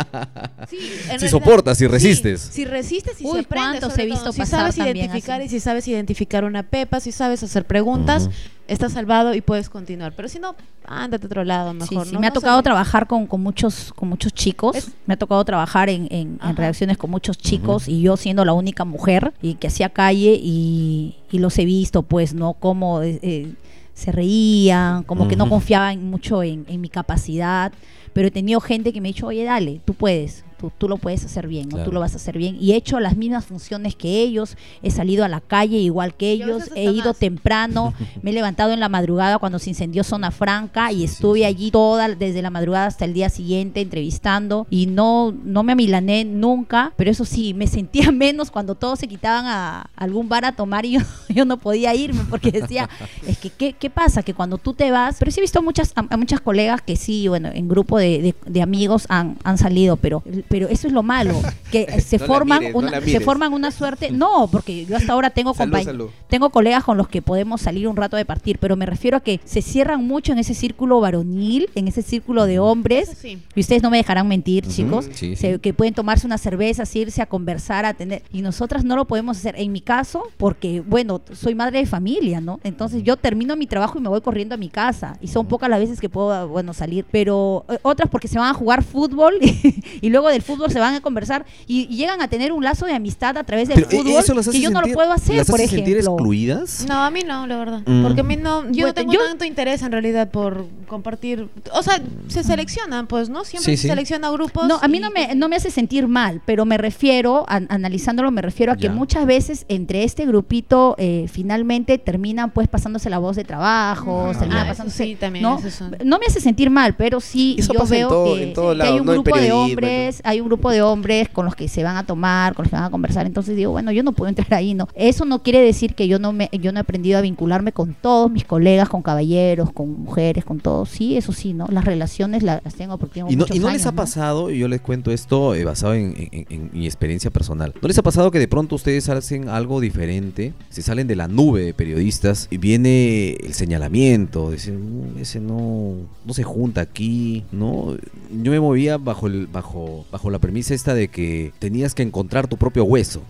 Sí, en Si realidad- soportas, si sí, resistes. si resistes y Uy, si aprendes. he visto todo. Si sabes identificar así. y si sabes identificar una pepa, si sabes hacer preguntas, Ujú. estás salvado y puedes continuar. Pero si no, ándate a otro lado Sí, mejor. sí, ¿no? me ha No tocado trabajar con, con muchos con muchos chicos, Es- me ha tocado trabajar en, en, en redacciones con muchos chicos y yo siendo la única mujer y que hacía calle y, y los he visto pues, ¿no? Cómo eh, eh, se reían, como que no confiaban mucho en, en mi capacidad, pero he tenido gente que me ha dicho, oye, dale, tú puedes, tú, tú lo puedes hacer bien, ¿no? Claro. Tú lo vas a hacer bien. Y he hecho las mismas funciones que ellos, he salido a la calle igual que ellos, he ido más. temprano, (laughs) me he levantado en la madrugada cuando se incendió Zona Franca y estuve allí toda, desde la madrugada hasta el día siguiente entrevistando y no, no me amilané nunca, pero eso sí, me sentía (laughs) menos cuando todos se quitaban a algún bar a tomar y yo, (laughs) yo no podía irme porque decía, es que ¿qué, qué pasa? Que cuando tú te vas, pero sí he visto muchas, a, a muchas colegas que sí, bueno, en grupo de, de- de amigos han, han salido, pero, pero eso es lo malo, que (laughs) se No forman mires, no una, se forman una suerte, no, porque yo hasta ahora tengo (laughs) Salud, salud. tengo colegas con los que podemos salir un rato de partir, pero me refiero a que se cierran mucho en ese círculo varonil, en ese círculo de hombres. Sí. Y ustedes no me dejarán mentir, chicos, sí, se- sí. que pueden tomarse una cerveza, irse a conversar, a tener. Y nosotras no lo podemos hacer. En mi caso, porque, bueno, soy madre de familia, ¿no? Entonces yo termino mi trabajo y me voy corriendo a mi casa. Y son pocas las veces que puedo, bueno, salir. Pero eh, otras porque se van a jugar fútbol (laughs) y, luego del fútbol se van a conversar y, y llegan a tener un lazo de amistad a través del Pero, eh, fútbol ¿eso las que yo no lo sentir- puedo hacer, las por hace sentir ejemplo. excluidas? No, a mí no, la verdad. Mm. Porque a mí no, yo Bueno, no tengo yo- tanto interés en realidad por compartir. O sea, se seleccionan, pues, ¿no? Siempre Sí, se sí. selecciona grupos. No, a mí y- no me, no me hace sentir mal, pero me refiero, an- analizándolo, me refiero a que Ya. muchas veces entre este grupito eh, finalmente terminan pues pasándose la voz de trabajo, terminan Ah, pasándose... sí, también, ¿no? no me hace sentir mal, pero sí Eso yo pasa en veo todo- que, en todo que lado, hay un grupo de hombres, hay un grupo de hombres con los que se van a tomar, con los que van a conversar, entonces digo, bueno, yo no puedo entrar ahí, ¿no? Eso no quiere decir que yo no me yo no he aprendido a vincularme con todos mis colegas, con caballeros, con mujeres, con todos. Sí, eso sí, ¿no? Las relaciones las tengo porque tengo ¿Y no, muchos y no les ha pasado, y yo les cuento esto eh, basado en, en- en mi experiencia personal, ¿no les ha pasado que de pronto ustedes hacen algo diferente, se salen de la nube de periodistas y viene el señalamiento, dicen, "Mm, ese no, no se junta aquí, ¿no? Yo me movía bajo, el, bajo, bajo la premisa esta de que tenías que encontrar tu propio hueso.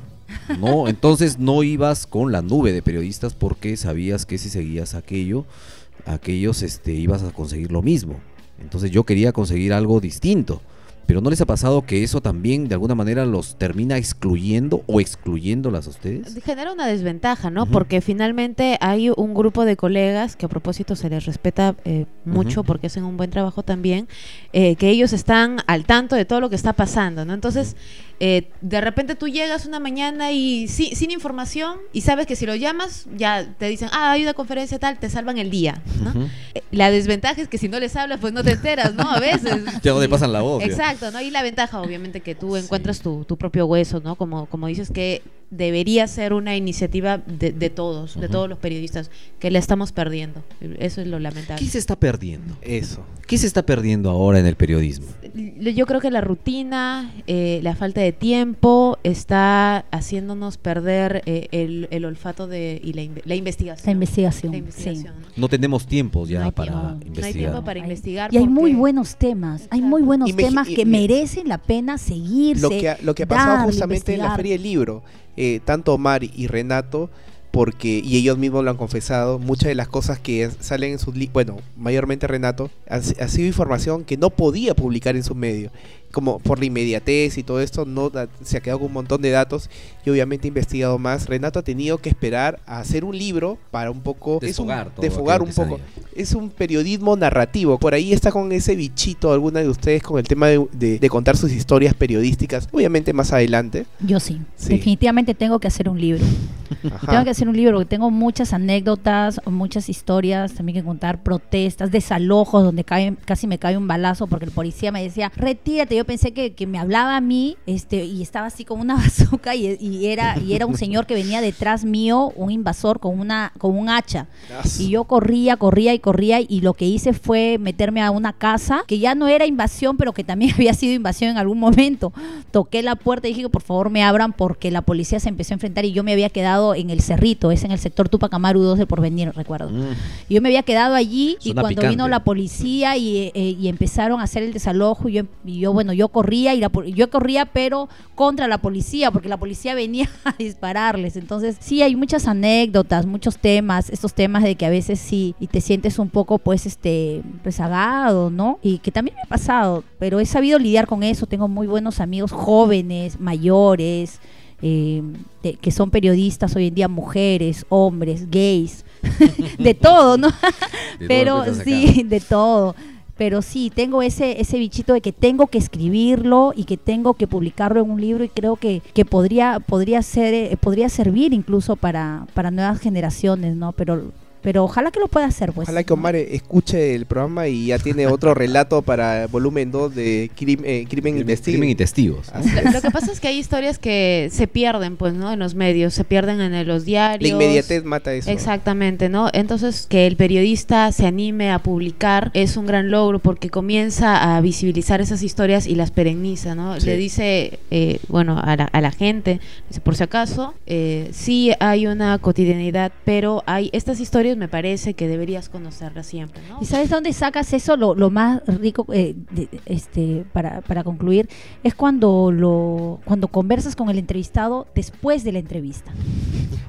¿no? (laughs) Entonces no ibas con la nube de periodistas porque sabías que si seguías aquello, aquellos este, ibas a conseguir lo mismo. Entonces yo quería conseguir algo distinto. Pero ¿no les ha pasado que eso también de alguna manera los termina excluyendo o excluyéndolas a ustedes? genera una desventaja, ¿no? Porque finalmente hay un grupo de colegas que a propósito se les respeta eh, mucho porque hacen un buen trabajo también, eh, que ellos están al tanto de todo lo que está pasando, ¿no? Entonces, eh, de repente tú llegas una mañana y sí- sin información y sabes que si lo llamas ya te dicen, ah, hay una conferencia tal, te salvan el día, ¿no? Eh, La desventaja es que si no les hablas, pues no te enteras, ¿no? A veces. (laughs) Ya no te pasan la voz. ya. Exacto, ¿no? Y la ventaja, obviamente, que tú encuentras tu, tu propio hueso, ¿no? Como, como dices que debería ser una iniciativa de, de todos, de todos los periodistas, que la estamos perdiendo. Eso es lo lamentable. ¿Qué se está perdiendo? Eso. ¿Qué se está perdiendo ahora en el periodismo? Yo creo que la rutina, eh, la falta de tiempo está haciéndonos perder eh, el, el olfato de, y la, inve- la investigación. La investigación, La sí. investigación, ¿no? No tenemos tiempos ya No para tiempo. No hay No hay investigar. tiempo para Hay- investigar. Y hay muy buenos temas, hay muy buenos Y temas y que me- merecen la pena seguirse. Lo que, ha- lo que ha pasado justamente en la investigar. Feria del Libro, eh, tanto Omar y Renato, porque, y ellos mismos lo han confesado, muchas de las cosas que salen en sus bueno, mayormente Renato, ha sido información que no podía publicar en su medio. Como por la inmediatez y todo esto, no se ha quedado con un montón de datos y obviamente ha investigado más. Renato ha tenido que esperar a hacer un libro para un poco... es un- Desfogar aquello un poco. Es un periodismo narrativo. Por ahí está con ese bichito alguna de ustedes con el tema de, de- de contar sus historias periodísticas. Obviamente más adelante. Yo sí. Sí. definitivamente tengo que hacer un libro. Ajá. Tengo que hacer un libro porque tengo muchas anécdotas, muchas historias también que contar, protestas, desalojos donde cae- casi me cae un balazo porque el policía me decía, retírate. Yo pensé que, que me hablaba a mí este, y estaba así con una (laughs) bazooka y, y era, y era un señor que venía detrás mío, un invasor con, una, con un hacha. Y yo corría, corría y corría y lo que hice fue meterme a una casa que ya no era invasión, pero que también (laughs) había sido invasión en algún momento. Toqué la puerta y dije que por favor me abran porque la policía se empezó a enfrentar y yo me había quedado en el Cerrito, es en el sector Tupac Amaru 2 del Porvenir, recuerdo. Mm. Y yo me había quedado allí y cuando picante. vino la policía y, eh, y empezaron a hacer el desalojo, y yo, y yo bueno, yo corría y la, yo corría pero contra la policía porque la policía venía (laughs) a dispararles. Entonces, sí hay muchas anécdotas, muchos temas, estos temas de que a veces sí y te sientes un poco pues este rezagado, ¿no? Y que también me ha pasado, pero he sabido lidiar con eso, tengo muy buenos amigos jóvenes, mayores, eh, de- que son periodistas hoy en día, mujeres, hombres, gays, (laughs) de todo, ¿no? (laughs) De pero sí, de todo. Pero sí, tengo ese, ese bichito de que tengo que escribirlo y que tengo que publicarlo en un libro y creo que, que podría, podría, ser, eh, podría servir incluso para, para nuevas generaciones, ¿no? Pero pero ojalá que lo pueda hacer, pues. Ojalá que Omar eh, escuche el programa y ya tiene otro (laughs) relato para volumen 2 de crim- eh, Crimen, y. Crimen y testigos. Lo, que pasa es que hay historias que se pierden, pues, ¿no? En los medios, se pierden en los diarios. La inmediatez mata eso. Exactamente, ¿no? Entonces, que el periodista se anime a publicar es un gran logro porque comienza a visibilizar esas historias y las perenniza, ¿no? Sí. Le dice, eh, bueno, a la, a la gente, dice, por si acaso, eh, sí hay una cotidianidad, pero hay estas historias me parece que deberías conocerlas siempre, ¿no? ¿Y sabes dónde sacas eso? Lo, lo más rico, eh, de- este, para, para concluir, es cuando lo cuando conversas con el entrevistado después de la entrevista.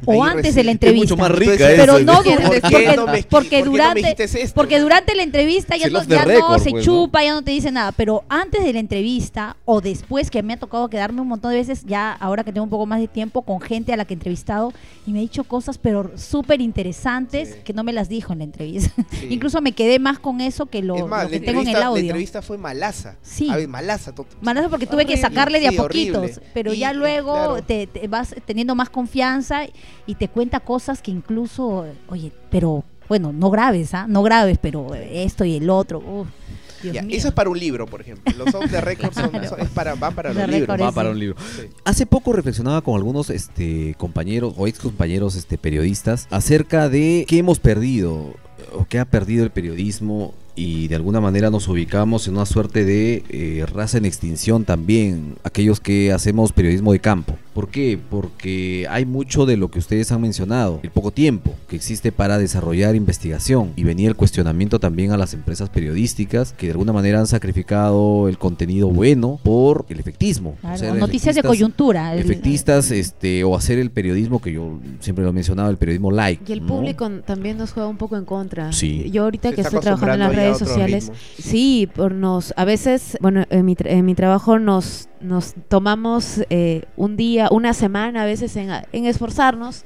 O Ahí antes de la Es entrevista. mucho más rica pero eso. no ¿por qué du- no me- porque, porque no me durante dijiste esto? porque durante la entrevista ya no, ya no récord, se pues, ¿no? chupa, ya no te dice nada, pero antes de la entrevista o después que me ha tocado quedarme un montón de veces ya ahora que tengo un poco más de tiempo con gente a la que he entrevistado y me ha dicho cosas pero súper interesantes Sí. que no me las dijo en la entrevista. Sí. (laughs) Incluso me quedé más con eso que lo, es más, lo que tengo en el entrevista, la audio. entrevista fue malaza. Sí. A ver, malaza. Marazo porque tuve que sacarle de a Sí, poquitos, horrible. pero Y, ya luego claro. te, te vas teniendo más confianza y te cuenta cosas que incluso, oye, pero bueno, no graves, ¿ah? No graves, pero esto y el otro, uf, Dios Ya, mío. eso es para un libro, por ejemplo. Los off the (laughs) record son, Claro. son- es para, van para los libros. Va para un libro. Sí. Hace poco reflexionaba con algunos este, compañeros o ex compañeros este, periodistas acerca de qué hemos perdido o qué ha perdido el periodismo y de alguna manera nos ubicamos en una suerte de eh, raza en extinción también, aquellos que hacemos periodismo de campo. ¿Por qué? Porque hay mucho de lo que ustedes han mencionado, el poco tiempo que existe para desarrollar investigación y venía el cuestionamiento también a las empresas periodísticas que de alguna manera han sacrificado el contenido bueno por el efectismo. Claro, Ser noticias de coyuntura. el- efectistas este o hacer el periodismo que yo siempre lo he mencionado el periodismo like Y el ¿no? público también nos juega un poco en contra. Sí. Yo ahorita Se que está estoy trabajando en las a redes sociales, sí, por nos, a veces, bueno, en mi, en mi trabajo nos, nos tomamos eh, un día, una semana a veces en, en esforzarnos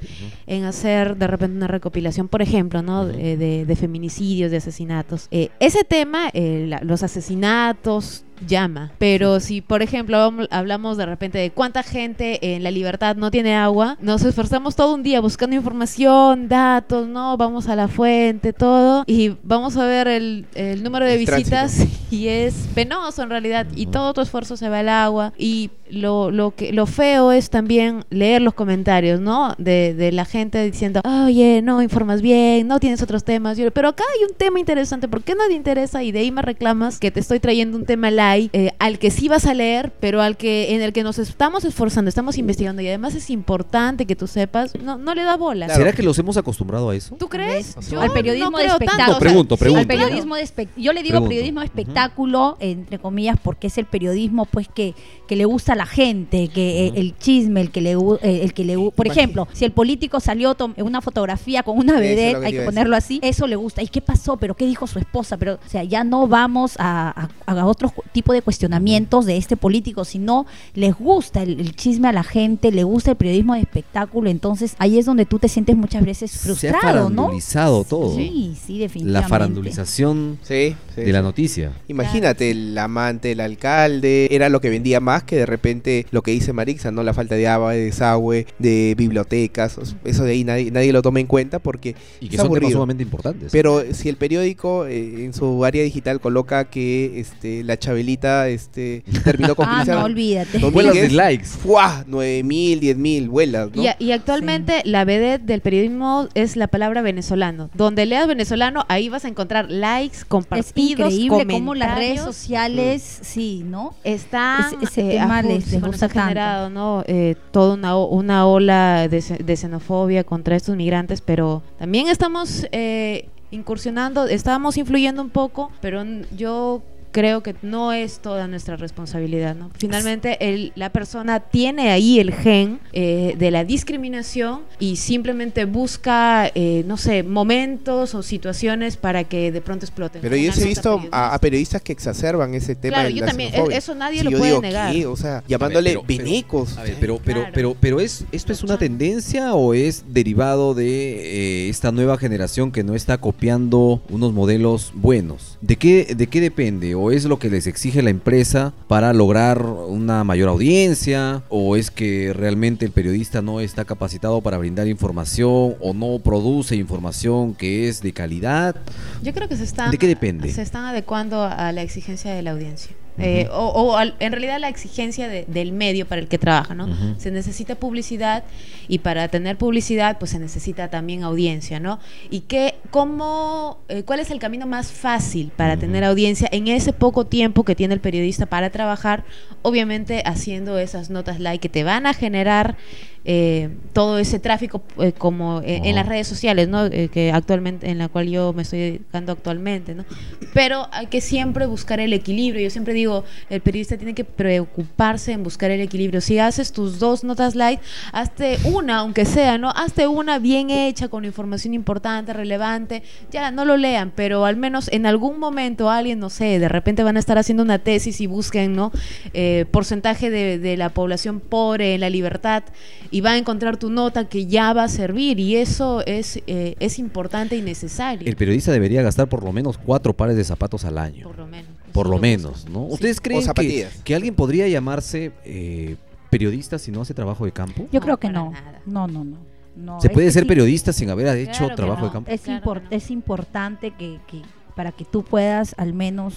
en hacer de repente una recopilación, por ejemplo, ¿no? Eh, de, de feminicidios, de asesinatos. Eh, ese tema, eh, la- los asesinatos llama, pero si por ejemplo hablamos de repente de cuánta gente en la libertad no tiene agua, nos esforzamos todo un día buscando información, datos, ¿no? Vamos a la fuente, todo, y vamos a ver el, el número de El visitas (laughs) y es penoso en realidad, y todo tu esfuerzo se va al agua, y lo, lo, que, lo feo es también leer los comentarios, ¿no? De, de la gente diciendo, oye, no informas bien, no tienes otros temas. Yo, pero acá hay un tema interesante, ¿por qué no te interesa? Y de ahí me reclamas que te estoy trayendo un tema eh, al que sí vas a leer, pero al que en el que nos estamos esforzando, estamos investigando y además es importante que tú sepas, no, no le da bola. Claro. ¿Será que los hemos acostumbrado a eso? ¿Tú crees? Al periodismo no de espectáculo. No, pregunto, pregunto. al periodismo de espec- Yo le digo Pregunto. periodismo de espectáculo, entre comillas, porque es el periodismo pues que, que le gusta a la gente, que eh, el chisme, el que le eh, el que le por ejemplo, si el político salió tom- en una fotografía con una vedette, que hay que ponerlo así, eso le gusta. ¿Y qué pasó? ¿Pero qué dijo su esposa? Pero, o sea, ya no vamos a, a, a otro cu- tipo de cuestionamientos de este político, sino les gusta el, el chisme a la gente, le gusta el periodismo de espectáculo, entonces ahí es donde tú te sientes muchas veces Se ha frustrado, ¿no? farandulizado todo. Sí, sí, definitivamente. La farandulización Sí, sí, de la noticia. Imagínate, el amante, el alcalde, era lo que vendía más que de repente lo que dice Marixa, ¿no? La falta de agua, de desagüe, de bibliotecas. Eso de ahí nadie, nadie lo toma en cuenta porque Y que es son temas sumamente importantes. Pero si el periódico eh, en su área digital coloca que este, la Chabelita este, terminó con Ah, no, olvídate. Vuelas de likes. ¡fua! 9 mil, 10 mil vuelas, ¿no? Y, a- y actualmente la vedette del periodismo es la palabra venezolano. Donde leas venezolano, ahí vas a encontrar likes, Es compartidos, increíble cómo las redes comentarios. sociales, sí, ¿no? Están Ese- ese tema a full, les- les bueno, gusta se ha generado no Eh, toda una, o- una ola de, xe- de xenofobia contra estos migrantes pero también estamos eh, incursionando estamos influyendo un poco pero n- yo creo que no es toda nuestra responsabilidad. ¿no? Finalmente, el- la persona tiene ahí el gen eh, de la discriminación y simplemente busca, eh, no sé, momentos o situaciones para que de pronto exploten. Pero yo he visto a, periodistas que exacerban ese tema Claro, de yo la también, xenofobia. eso nadie Sí, lo yo puede digo, negar. ¿qué? O sea, llamándole pero- pero- venecos. A ver, pero, pero, Claro. pero, pero es, ¿esto es una tendencia o es derivado de eh, esta nueva generación que no está copiando unos modelos buenos? ¿De qué, ¿De qué depende? ¿O es lo que les exige la empresa para lograr una mayor audiencia? ¿O es que realmente el periodista no está capacitado para brindar información o no produce información que es de calidad? Yo creo que se están, ¿De qué depende? Se están adecuando a la exigencia de la audiencia. Eh, o o al- en realidad la exigencia de- del medio para el que trabaja, ¿no? Se necesita publicidad y para tener publicidad pues se necesita también audiencia, ¿no? ¿Y qué, cómo, eh, cuál es el camino más fácil para tener audiencia en ese poco tiempo que tiene el periodista para trabajar? Obviamente haciendo esas notas like que te van a generar eh, todo ese tráfico eh, como eh, en las redes sociales, ¿no? Eh, que actualmente en la cual yo me estoy dedicando actualmente, ¿no? Pero hay que siempre buscar el equilibrio. Yo siempre digo, el periodista tiene que preocuparse en buscar el equilibrio. Si haces tus dos notas light, hazte una, aunque sea, ¿no? Hazte una bien hecha con información importante, relevante. Ya no lo lean, pero al menos en algún momento alguien, no sé, de repente van a estar haciendo una tesis y busquen, ¿no? Eh, porcentaje de, de la población pobre en la libertad y va a encontrar tu nota que ya va a servir y eso es, eh, es importante y necesario. El periodista debería gastar por lo menos cuatro pares de zapatos al año. por lo menos. Por lo lo menos. ¿no? Sí. ¿Ustedes creen que, que alguien podría llamarse eh, periodista si no hace trabajo de campo? Yo No, creo que no. nada. No, no, no. no ¿Se puede ser sí- periodista sin haber hecho Claro trabajo de campo? Es, Claro impor- que no. es importante que, que para que tú puedas al menos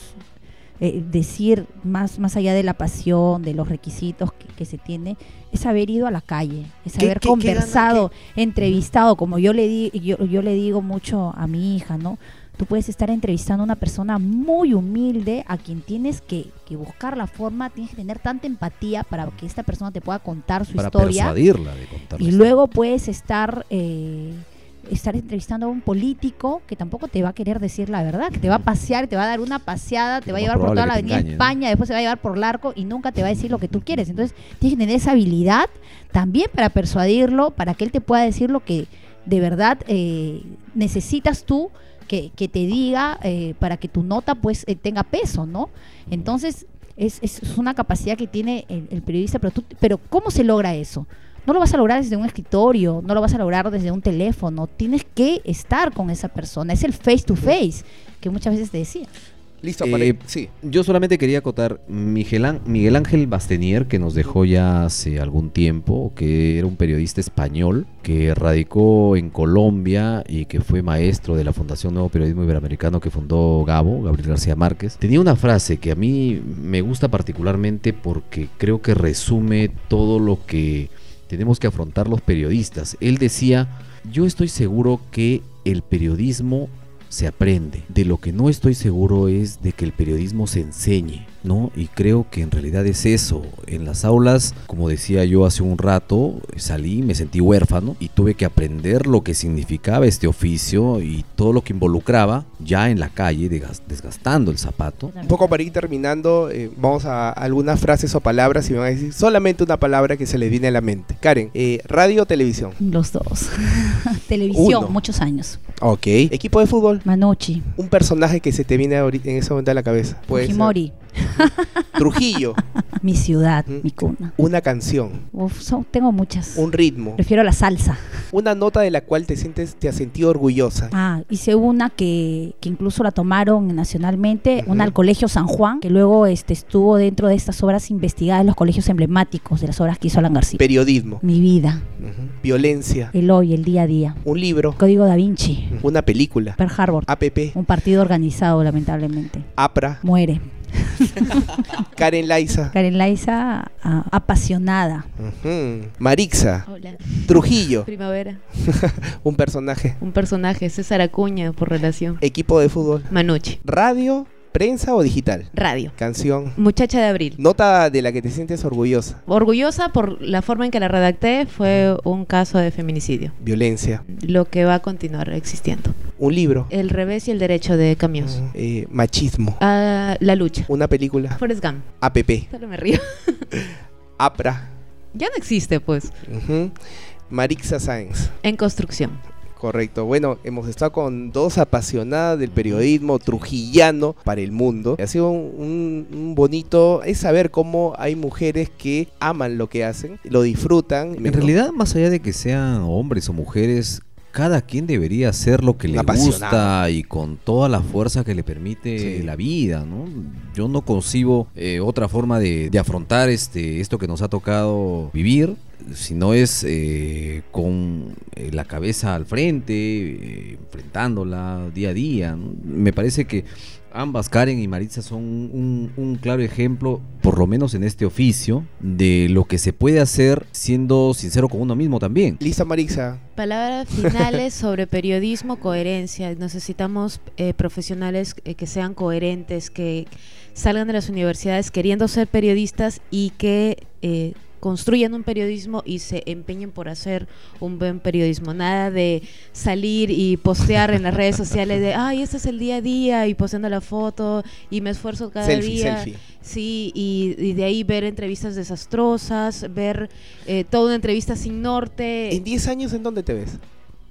eh, decir más, más allá de la pasión, de los requisitos que, que se tiene, es haber ido a la calle, es ¿Qué- haber qué- qué conversado, entrevistado, como yo le, di, yo, yo le digo mucho a mi hija, ¿no? Tú puedes estar entrevistando a una persona muy humilde a quien tienes que, que buscar la forma, tienes que tener tanta empatía para que esta persona te pueda contar su Para historia. persuadirla de contar. Y luego puedes estar eh, estar entrevistando a un político que tampoco te va a querer decir la verdad, que te va a pasear, te va a dar una paseada, te va a llevar por toda la avenida engañe, ¿no? España, después se va a llevar por Larco y nunca te va a decir lo que tú quieres. Entonces tienes que tener esa habilidad también para persuadirlo, para que él te pueda decir lo que de verdad eh, necesitas tú que, que te diga eh, para que tu nota pues eh, tenga peso, ¿no? Entonces es, es- es una capacidad que tiene el, el periodista, pero, tú, pero ¿cómo se logra eso? No lo vas a lograr desde un escritorio, no lo vas a lograr desde un teléfono, tienes que estar con esa persona, es el face to face que muchas veces te decía. Listo, Eh, para sí. Yo solamente quería acotar Miguel, Miguel Ángel Bastenier, que nos dejó ya hace algún tiempo, que era un periodista español que radicó en Colombia y que fue maestro de la Fundación Nuevo Periodismo Iberoamericano que fundó Gabo, Gabriel García Márquez. Tenía una frase que a mí me gusta particularmente porque creo que resume todo lo que tenemos que afrontar los periodistas. Él decía, yo estoy seguro que el periodismo se aprende. De lo que no estoy seguro es de que el periodismo se enseñe, ¿no? Y creo que en realidad es eso. En las aulas, como decía yo hace un rato, salí, me sentí huérfano y tuve que aprender lo que significaba este oficio y todo lo que involucraba ya en la calle, desgas- desgastando el zapato. Un poco para ir terminando, eh, vamos a algunas frases o palabras y me van a decir solamente una palabra que se le viene a la mente. Karen, eh, radio o televisión. Los dos. (laughs) Televisión, Uno. muchos años. Ok. Equipo de fútbol. Manucci, Un personaje que se te viene ahorita en ese momento a la cabeza. Puede ser Fujimori, (laughs) Trujillo. mi ciudad, Mm. mi cuna. Una canción. Uf, son- tengo muchas. Un ritmo. Prefiero la salsa. Una nota de la cual te sientes, te has sentido orgullosa. Ah, hice una que, que incluso la tomaron nacionalmente, Ujú. una al Colegio San Juan, que luego este, estuvo dentro de estas obras investigadas en los colegios emblemáticos de las obras que hizo Alan García. Periodismo. Mi vida. Violencia. el hoy, el día a día. Un libro. Código da Vinci, Una película. Pearl Harbor, APP. un partido organizado lamentablemente. APRA. Muere. (laughs) Karen Laiza. Karen Laiza, ah, apasionada. Marixa. Hola. Trujillo. (laughs) Primavera. Un personaje. Un personaje, César Acuña por relación. Equipo de fútbol. Manucci. Radio ¿Prensa o digital? Radio. Canción. Muchacha de abril. Nota de la que te sientes orgullosa. Orgullosa por la forma en que la redacté, fue un caso de feminicidio. Violencia. Lo que va a continuar existiendo. Un libro. El revés y el derecho de Camus. Eh, machismo. Ah, la lucha. Una película. Forrest Gump. APP. Solo me río. (laughs) APRA. Ya no existe, pues. Ujú. Marixa Sáenz. En construcción. Correcto. Bueno, hemos estado con dos apasionadas del periodismo trujillano para el mundo. Ha sido un, un- bonito es saber cómo hay mujeres que aman lo que hacen, lo disfrutan. En realidad, más allá de que sean hombres o mujeres, cada quien debería hacer lo que le gusta y con toda la fuerza que le permite Sí. la vida, ¿no? Yo no concibo eh, otra forma de, de afrontar este esto que nos ha tocado vivir, si no es eh, con eh, la cabeza al frente, eh, enfrentándola día a día. ¿no? Me parece que ambas, Karen y Maritza, son un, un claro ejemplo, por lo menos en este oficio, de lo que se puede hacer siendo sincero con uno mismo también. Lisa Marixa. Palabras finales (laughs) sobre periodismo, coherencia. Necesitamos eh, profesionales eh, que sean coherentes, que salgan de las universidades queriendo ser periodistas y que eh, construyan un periodismo y se empeñen por hacer un buen periodismo. Nada de salir y postear en las redes sociales de, ay, este es el día a día y posteando la foto y me esfuerzo cada selfie, día. selfie. Sí, y, y de ahí ver entrevistas desastrosas, ver eh, toda una entrevista sin norte. ¿En 10 años en dónde te ves?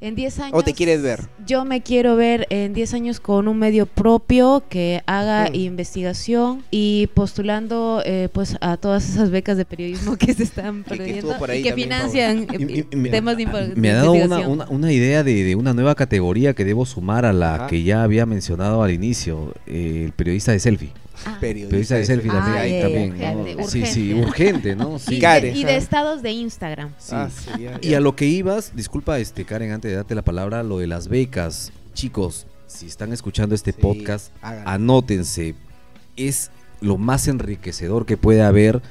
En 10 años. ¿O te quieres ver? Yo me quiero ver en 10 años con un medio propio que haga investigación y postulando eh, pues a todas esas becas de periodismo que se están que perdiendo estuvo por ahí y que también, financian Y- y- eh, y me- temas de, Me ha dado una, una- una idea de, de una nueva categoría que debo sumar a la Ajá. que ya había mencionado al inicio, eh, el periodista de selfie. Ah, Periodista de selfie Ah, también. también, urgente, ¿no? Sí, sí, urgente. ¿no? (laughs) y, de, y estados de Instagram. Sí. Ah, sí, ya, Y a lo que ibas, disculpa, este Karen, antes de darte la palabra, lo de las becas. Chicos, si están escuchando este Sí, podcast, háganlo. anótense. Es lo más enriquecedor que puede haber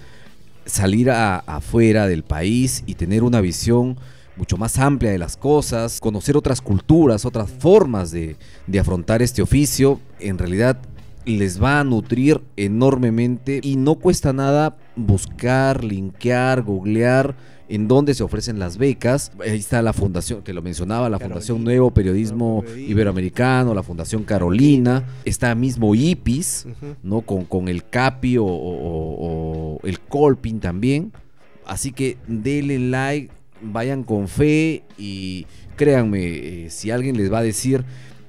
salir a- afuera del país y tener una visión mucho más amplia de las cosas, conocer otras culturas, otras formas de, de afrontar este oficio. En realidad les va a nutrir enormemente y no cuesta nada buscar, linkear, googlear en dónde se ofrecen las becas. Ahí está la fundación, que lo mencionaba, la Fundación Carolina. Nuevo Periodismo Nuevo Periodismo. Iberoamericano, la Fundación Carolina, está mismo IPIS. ¿no? Con, con el CAPI o, o- o el Colpin también. Así que denle like, vayan con fe y créanme, eh, si alguien les va a decir,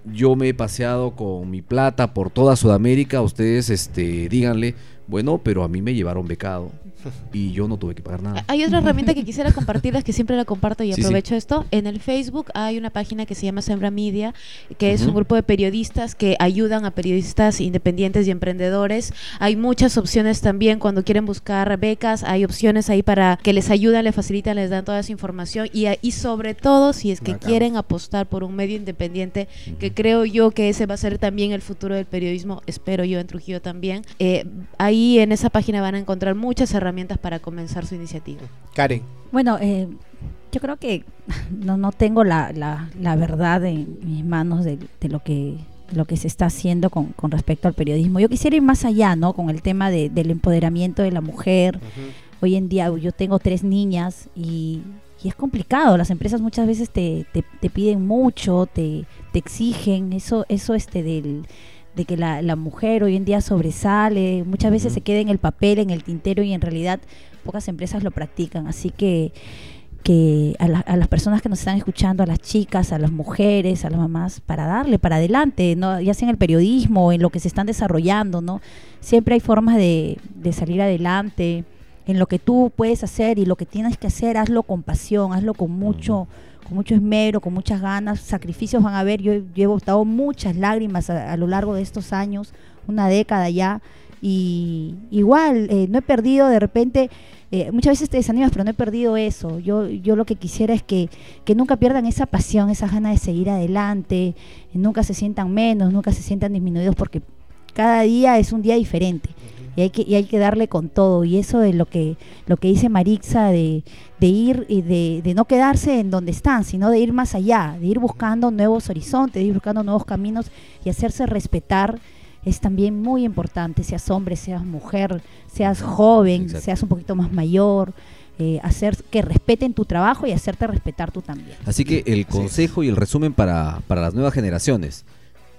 yo me he paseado con mi plata por toda Sudamérica, ustedes este, díganle, bueno, pero a mí me llevaron becado (laughs) y yo no tuve que pagar nada. Hay otra herramienta que quisiera compartirles, que siempre la comparto y Sí, sí. aprovecho esto. En el Facebook hay una página que se llama Sembra Media, que es Ujú. un grupo de periodistas que ayudan a periodistas independientes y emprendedores. Hay muchas opciones también cuando quieren buscar becas, hay opciones ahí para que les ayudan, les facilitan, les dan toda esa información y, y sobre todo si es que Bacán. quieren apostar por un medio independiente, que creo yo que ese va a ser también el futuro del periodismo, espero yo en Trujillo también. Eh, ahí en esa página van a encontrar muchas herramientas para comenzar su iniciativa. Karen. Bueno, eh, yo creo que (laughs) no, no tengo la, la, la verdad en mis manos de, de lo que lo que se está haciendo con, con respecto al periodismo. Yo quisiera ir más allá, ¿no? Con el tema de- del empoderamiento de la mujer. Hoy en día yo tengo tres niñas y, y es complicado. Las empresas muchas veces te, te, te piden mucho, te, te exigen. Eso, eso este del de que la, la mujer hoy en día sobresale, muchas veces se queda en el papel, en el tintero y en realidad pocas empresas lo practican. Así que que a, la- a las personas que nos están escuchando, a las chicas, a las mujeres, a las mamás, para darle para adelante, ¿no? ya sea en el periodismo en lo que se están desarrollando, ¿no? Siempre hay formas de, de salir adelante, en lo que tú puedes hacer y lo que tienes que hacer, hazlo con pasión, hazlo con mucho, con mucho esmero, con muchas ganas, sacrificios van a haber, yo, yo he botado muchas lágrimas a, lo largo de estos años, una década ya, y igual, eh, no he perdido de repente, eh, muchas veces te desanimas, pero no he perdido eso. Yo, yo lo que quisiera es que, que nunca pierdan esa pasión, esa ganas de seguir adelante, nunca se sientan menos, nunca se sientan disminuidos, porque cada día es un día diferente. Y hay, que, y hay que darle con todo. Y eso es lo que, lo que dice Marixa de, de ir y de, de no quedarse en donde están, sino de ir más allá, de ir buscando nuevos horizontes, de ir buscando nuevos caminos y hacerse respetar es también muy importante, seas hombre, seas mujer, seas joven, Exacto. seas un poquito más mayor, eh, hacer que respeten tu trabajo y hacerte respetar tú también. Así que el consejo y el resumen para, para las nuevas generaciones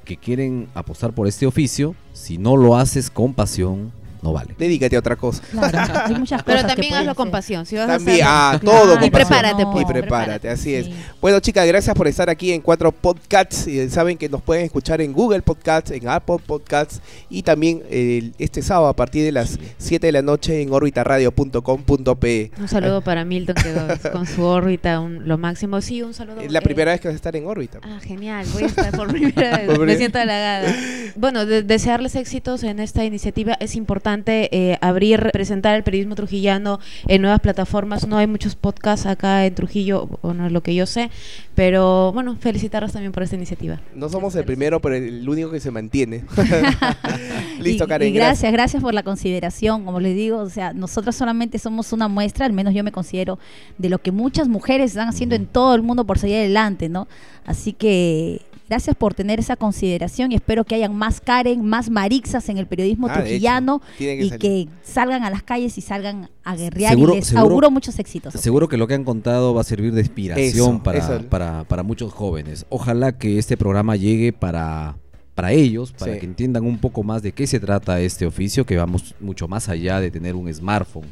que quieren apostar por este oficio, si no lo haces con pasión, no vale. Dedícate a otra cosa. Claro, (laughs) hay muchas Pero cosas que también hazlo con ser. pasión. Si vas También, a ah, todo Y con pasión. prepárate, pues. Y prepárate, así es. Sí. Bueno, chicas, gracias por estar aquí en Cuatro Podcasts. Y saben que nos pueden escuchar en Google Podcasts, en Apple Podcasts y también el- este sábado a partir de las 7 de la noche en orbitaradio.com.pe. Un saludo para Milton que (laughs) con su órbita un- lo máximo. Sí, un saludo. Es la eh, primera vez que vas a estar en órbita. Ah, genial, voy a estar por primera (laughs) vez, me siento halagada. Bueno, de- desearles éxitos en esta iniciativa. Es importante eh, abrir, presentar el periodismo trujillano en nuevas plataformas. No hay muchos podcasts acá en Trujillo, bueno, es lo que yo sé, pero bueno, felicitarlos también por esta iniciativa. No somos el primero, pero el único que se mantiene. (laughs) (laughs) Listo, y, Karen. y gracias, gracias por la consideración. Como les digo, o sea, nosotros solamente somos una muestra, al menos yo me considero, de lo que muchas mujeres están haciendo en todo el mundo por salir adelante, ¿no? Así que gracias por tener esa consideración y espero que hayan más Karen, más Marixas en el periodismo Ah, hecho, que y salir. que salgan a las calles y salgan a guerrear Seguro- y les seguro- auguro muchos éxitos. Seguro que lo que han contado va a servir de inspiración Eso, para, eso. Para, para muchos jóvenes. Ojalá que este programa llegue para, para ellos, para Sí. que entiendan un poco más de qué se trata este oficio, que vamos mucho más allá de tener un smartphone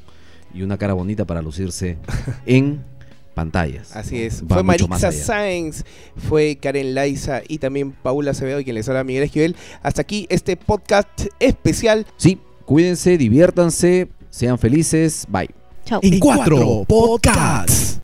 y una cara bonita para lucirse (laughs) en pantallas. Así es. Va fue allá. Sáenz, fue Karen Laiza y también Paula Acevedo y quien les habla Miguel Esquivel. Hasta aquí este podcast especial. Sí, cuídense, diviértanse, sean felices. Bye. Chao. En cuatro podcasts.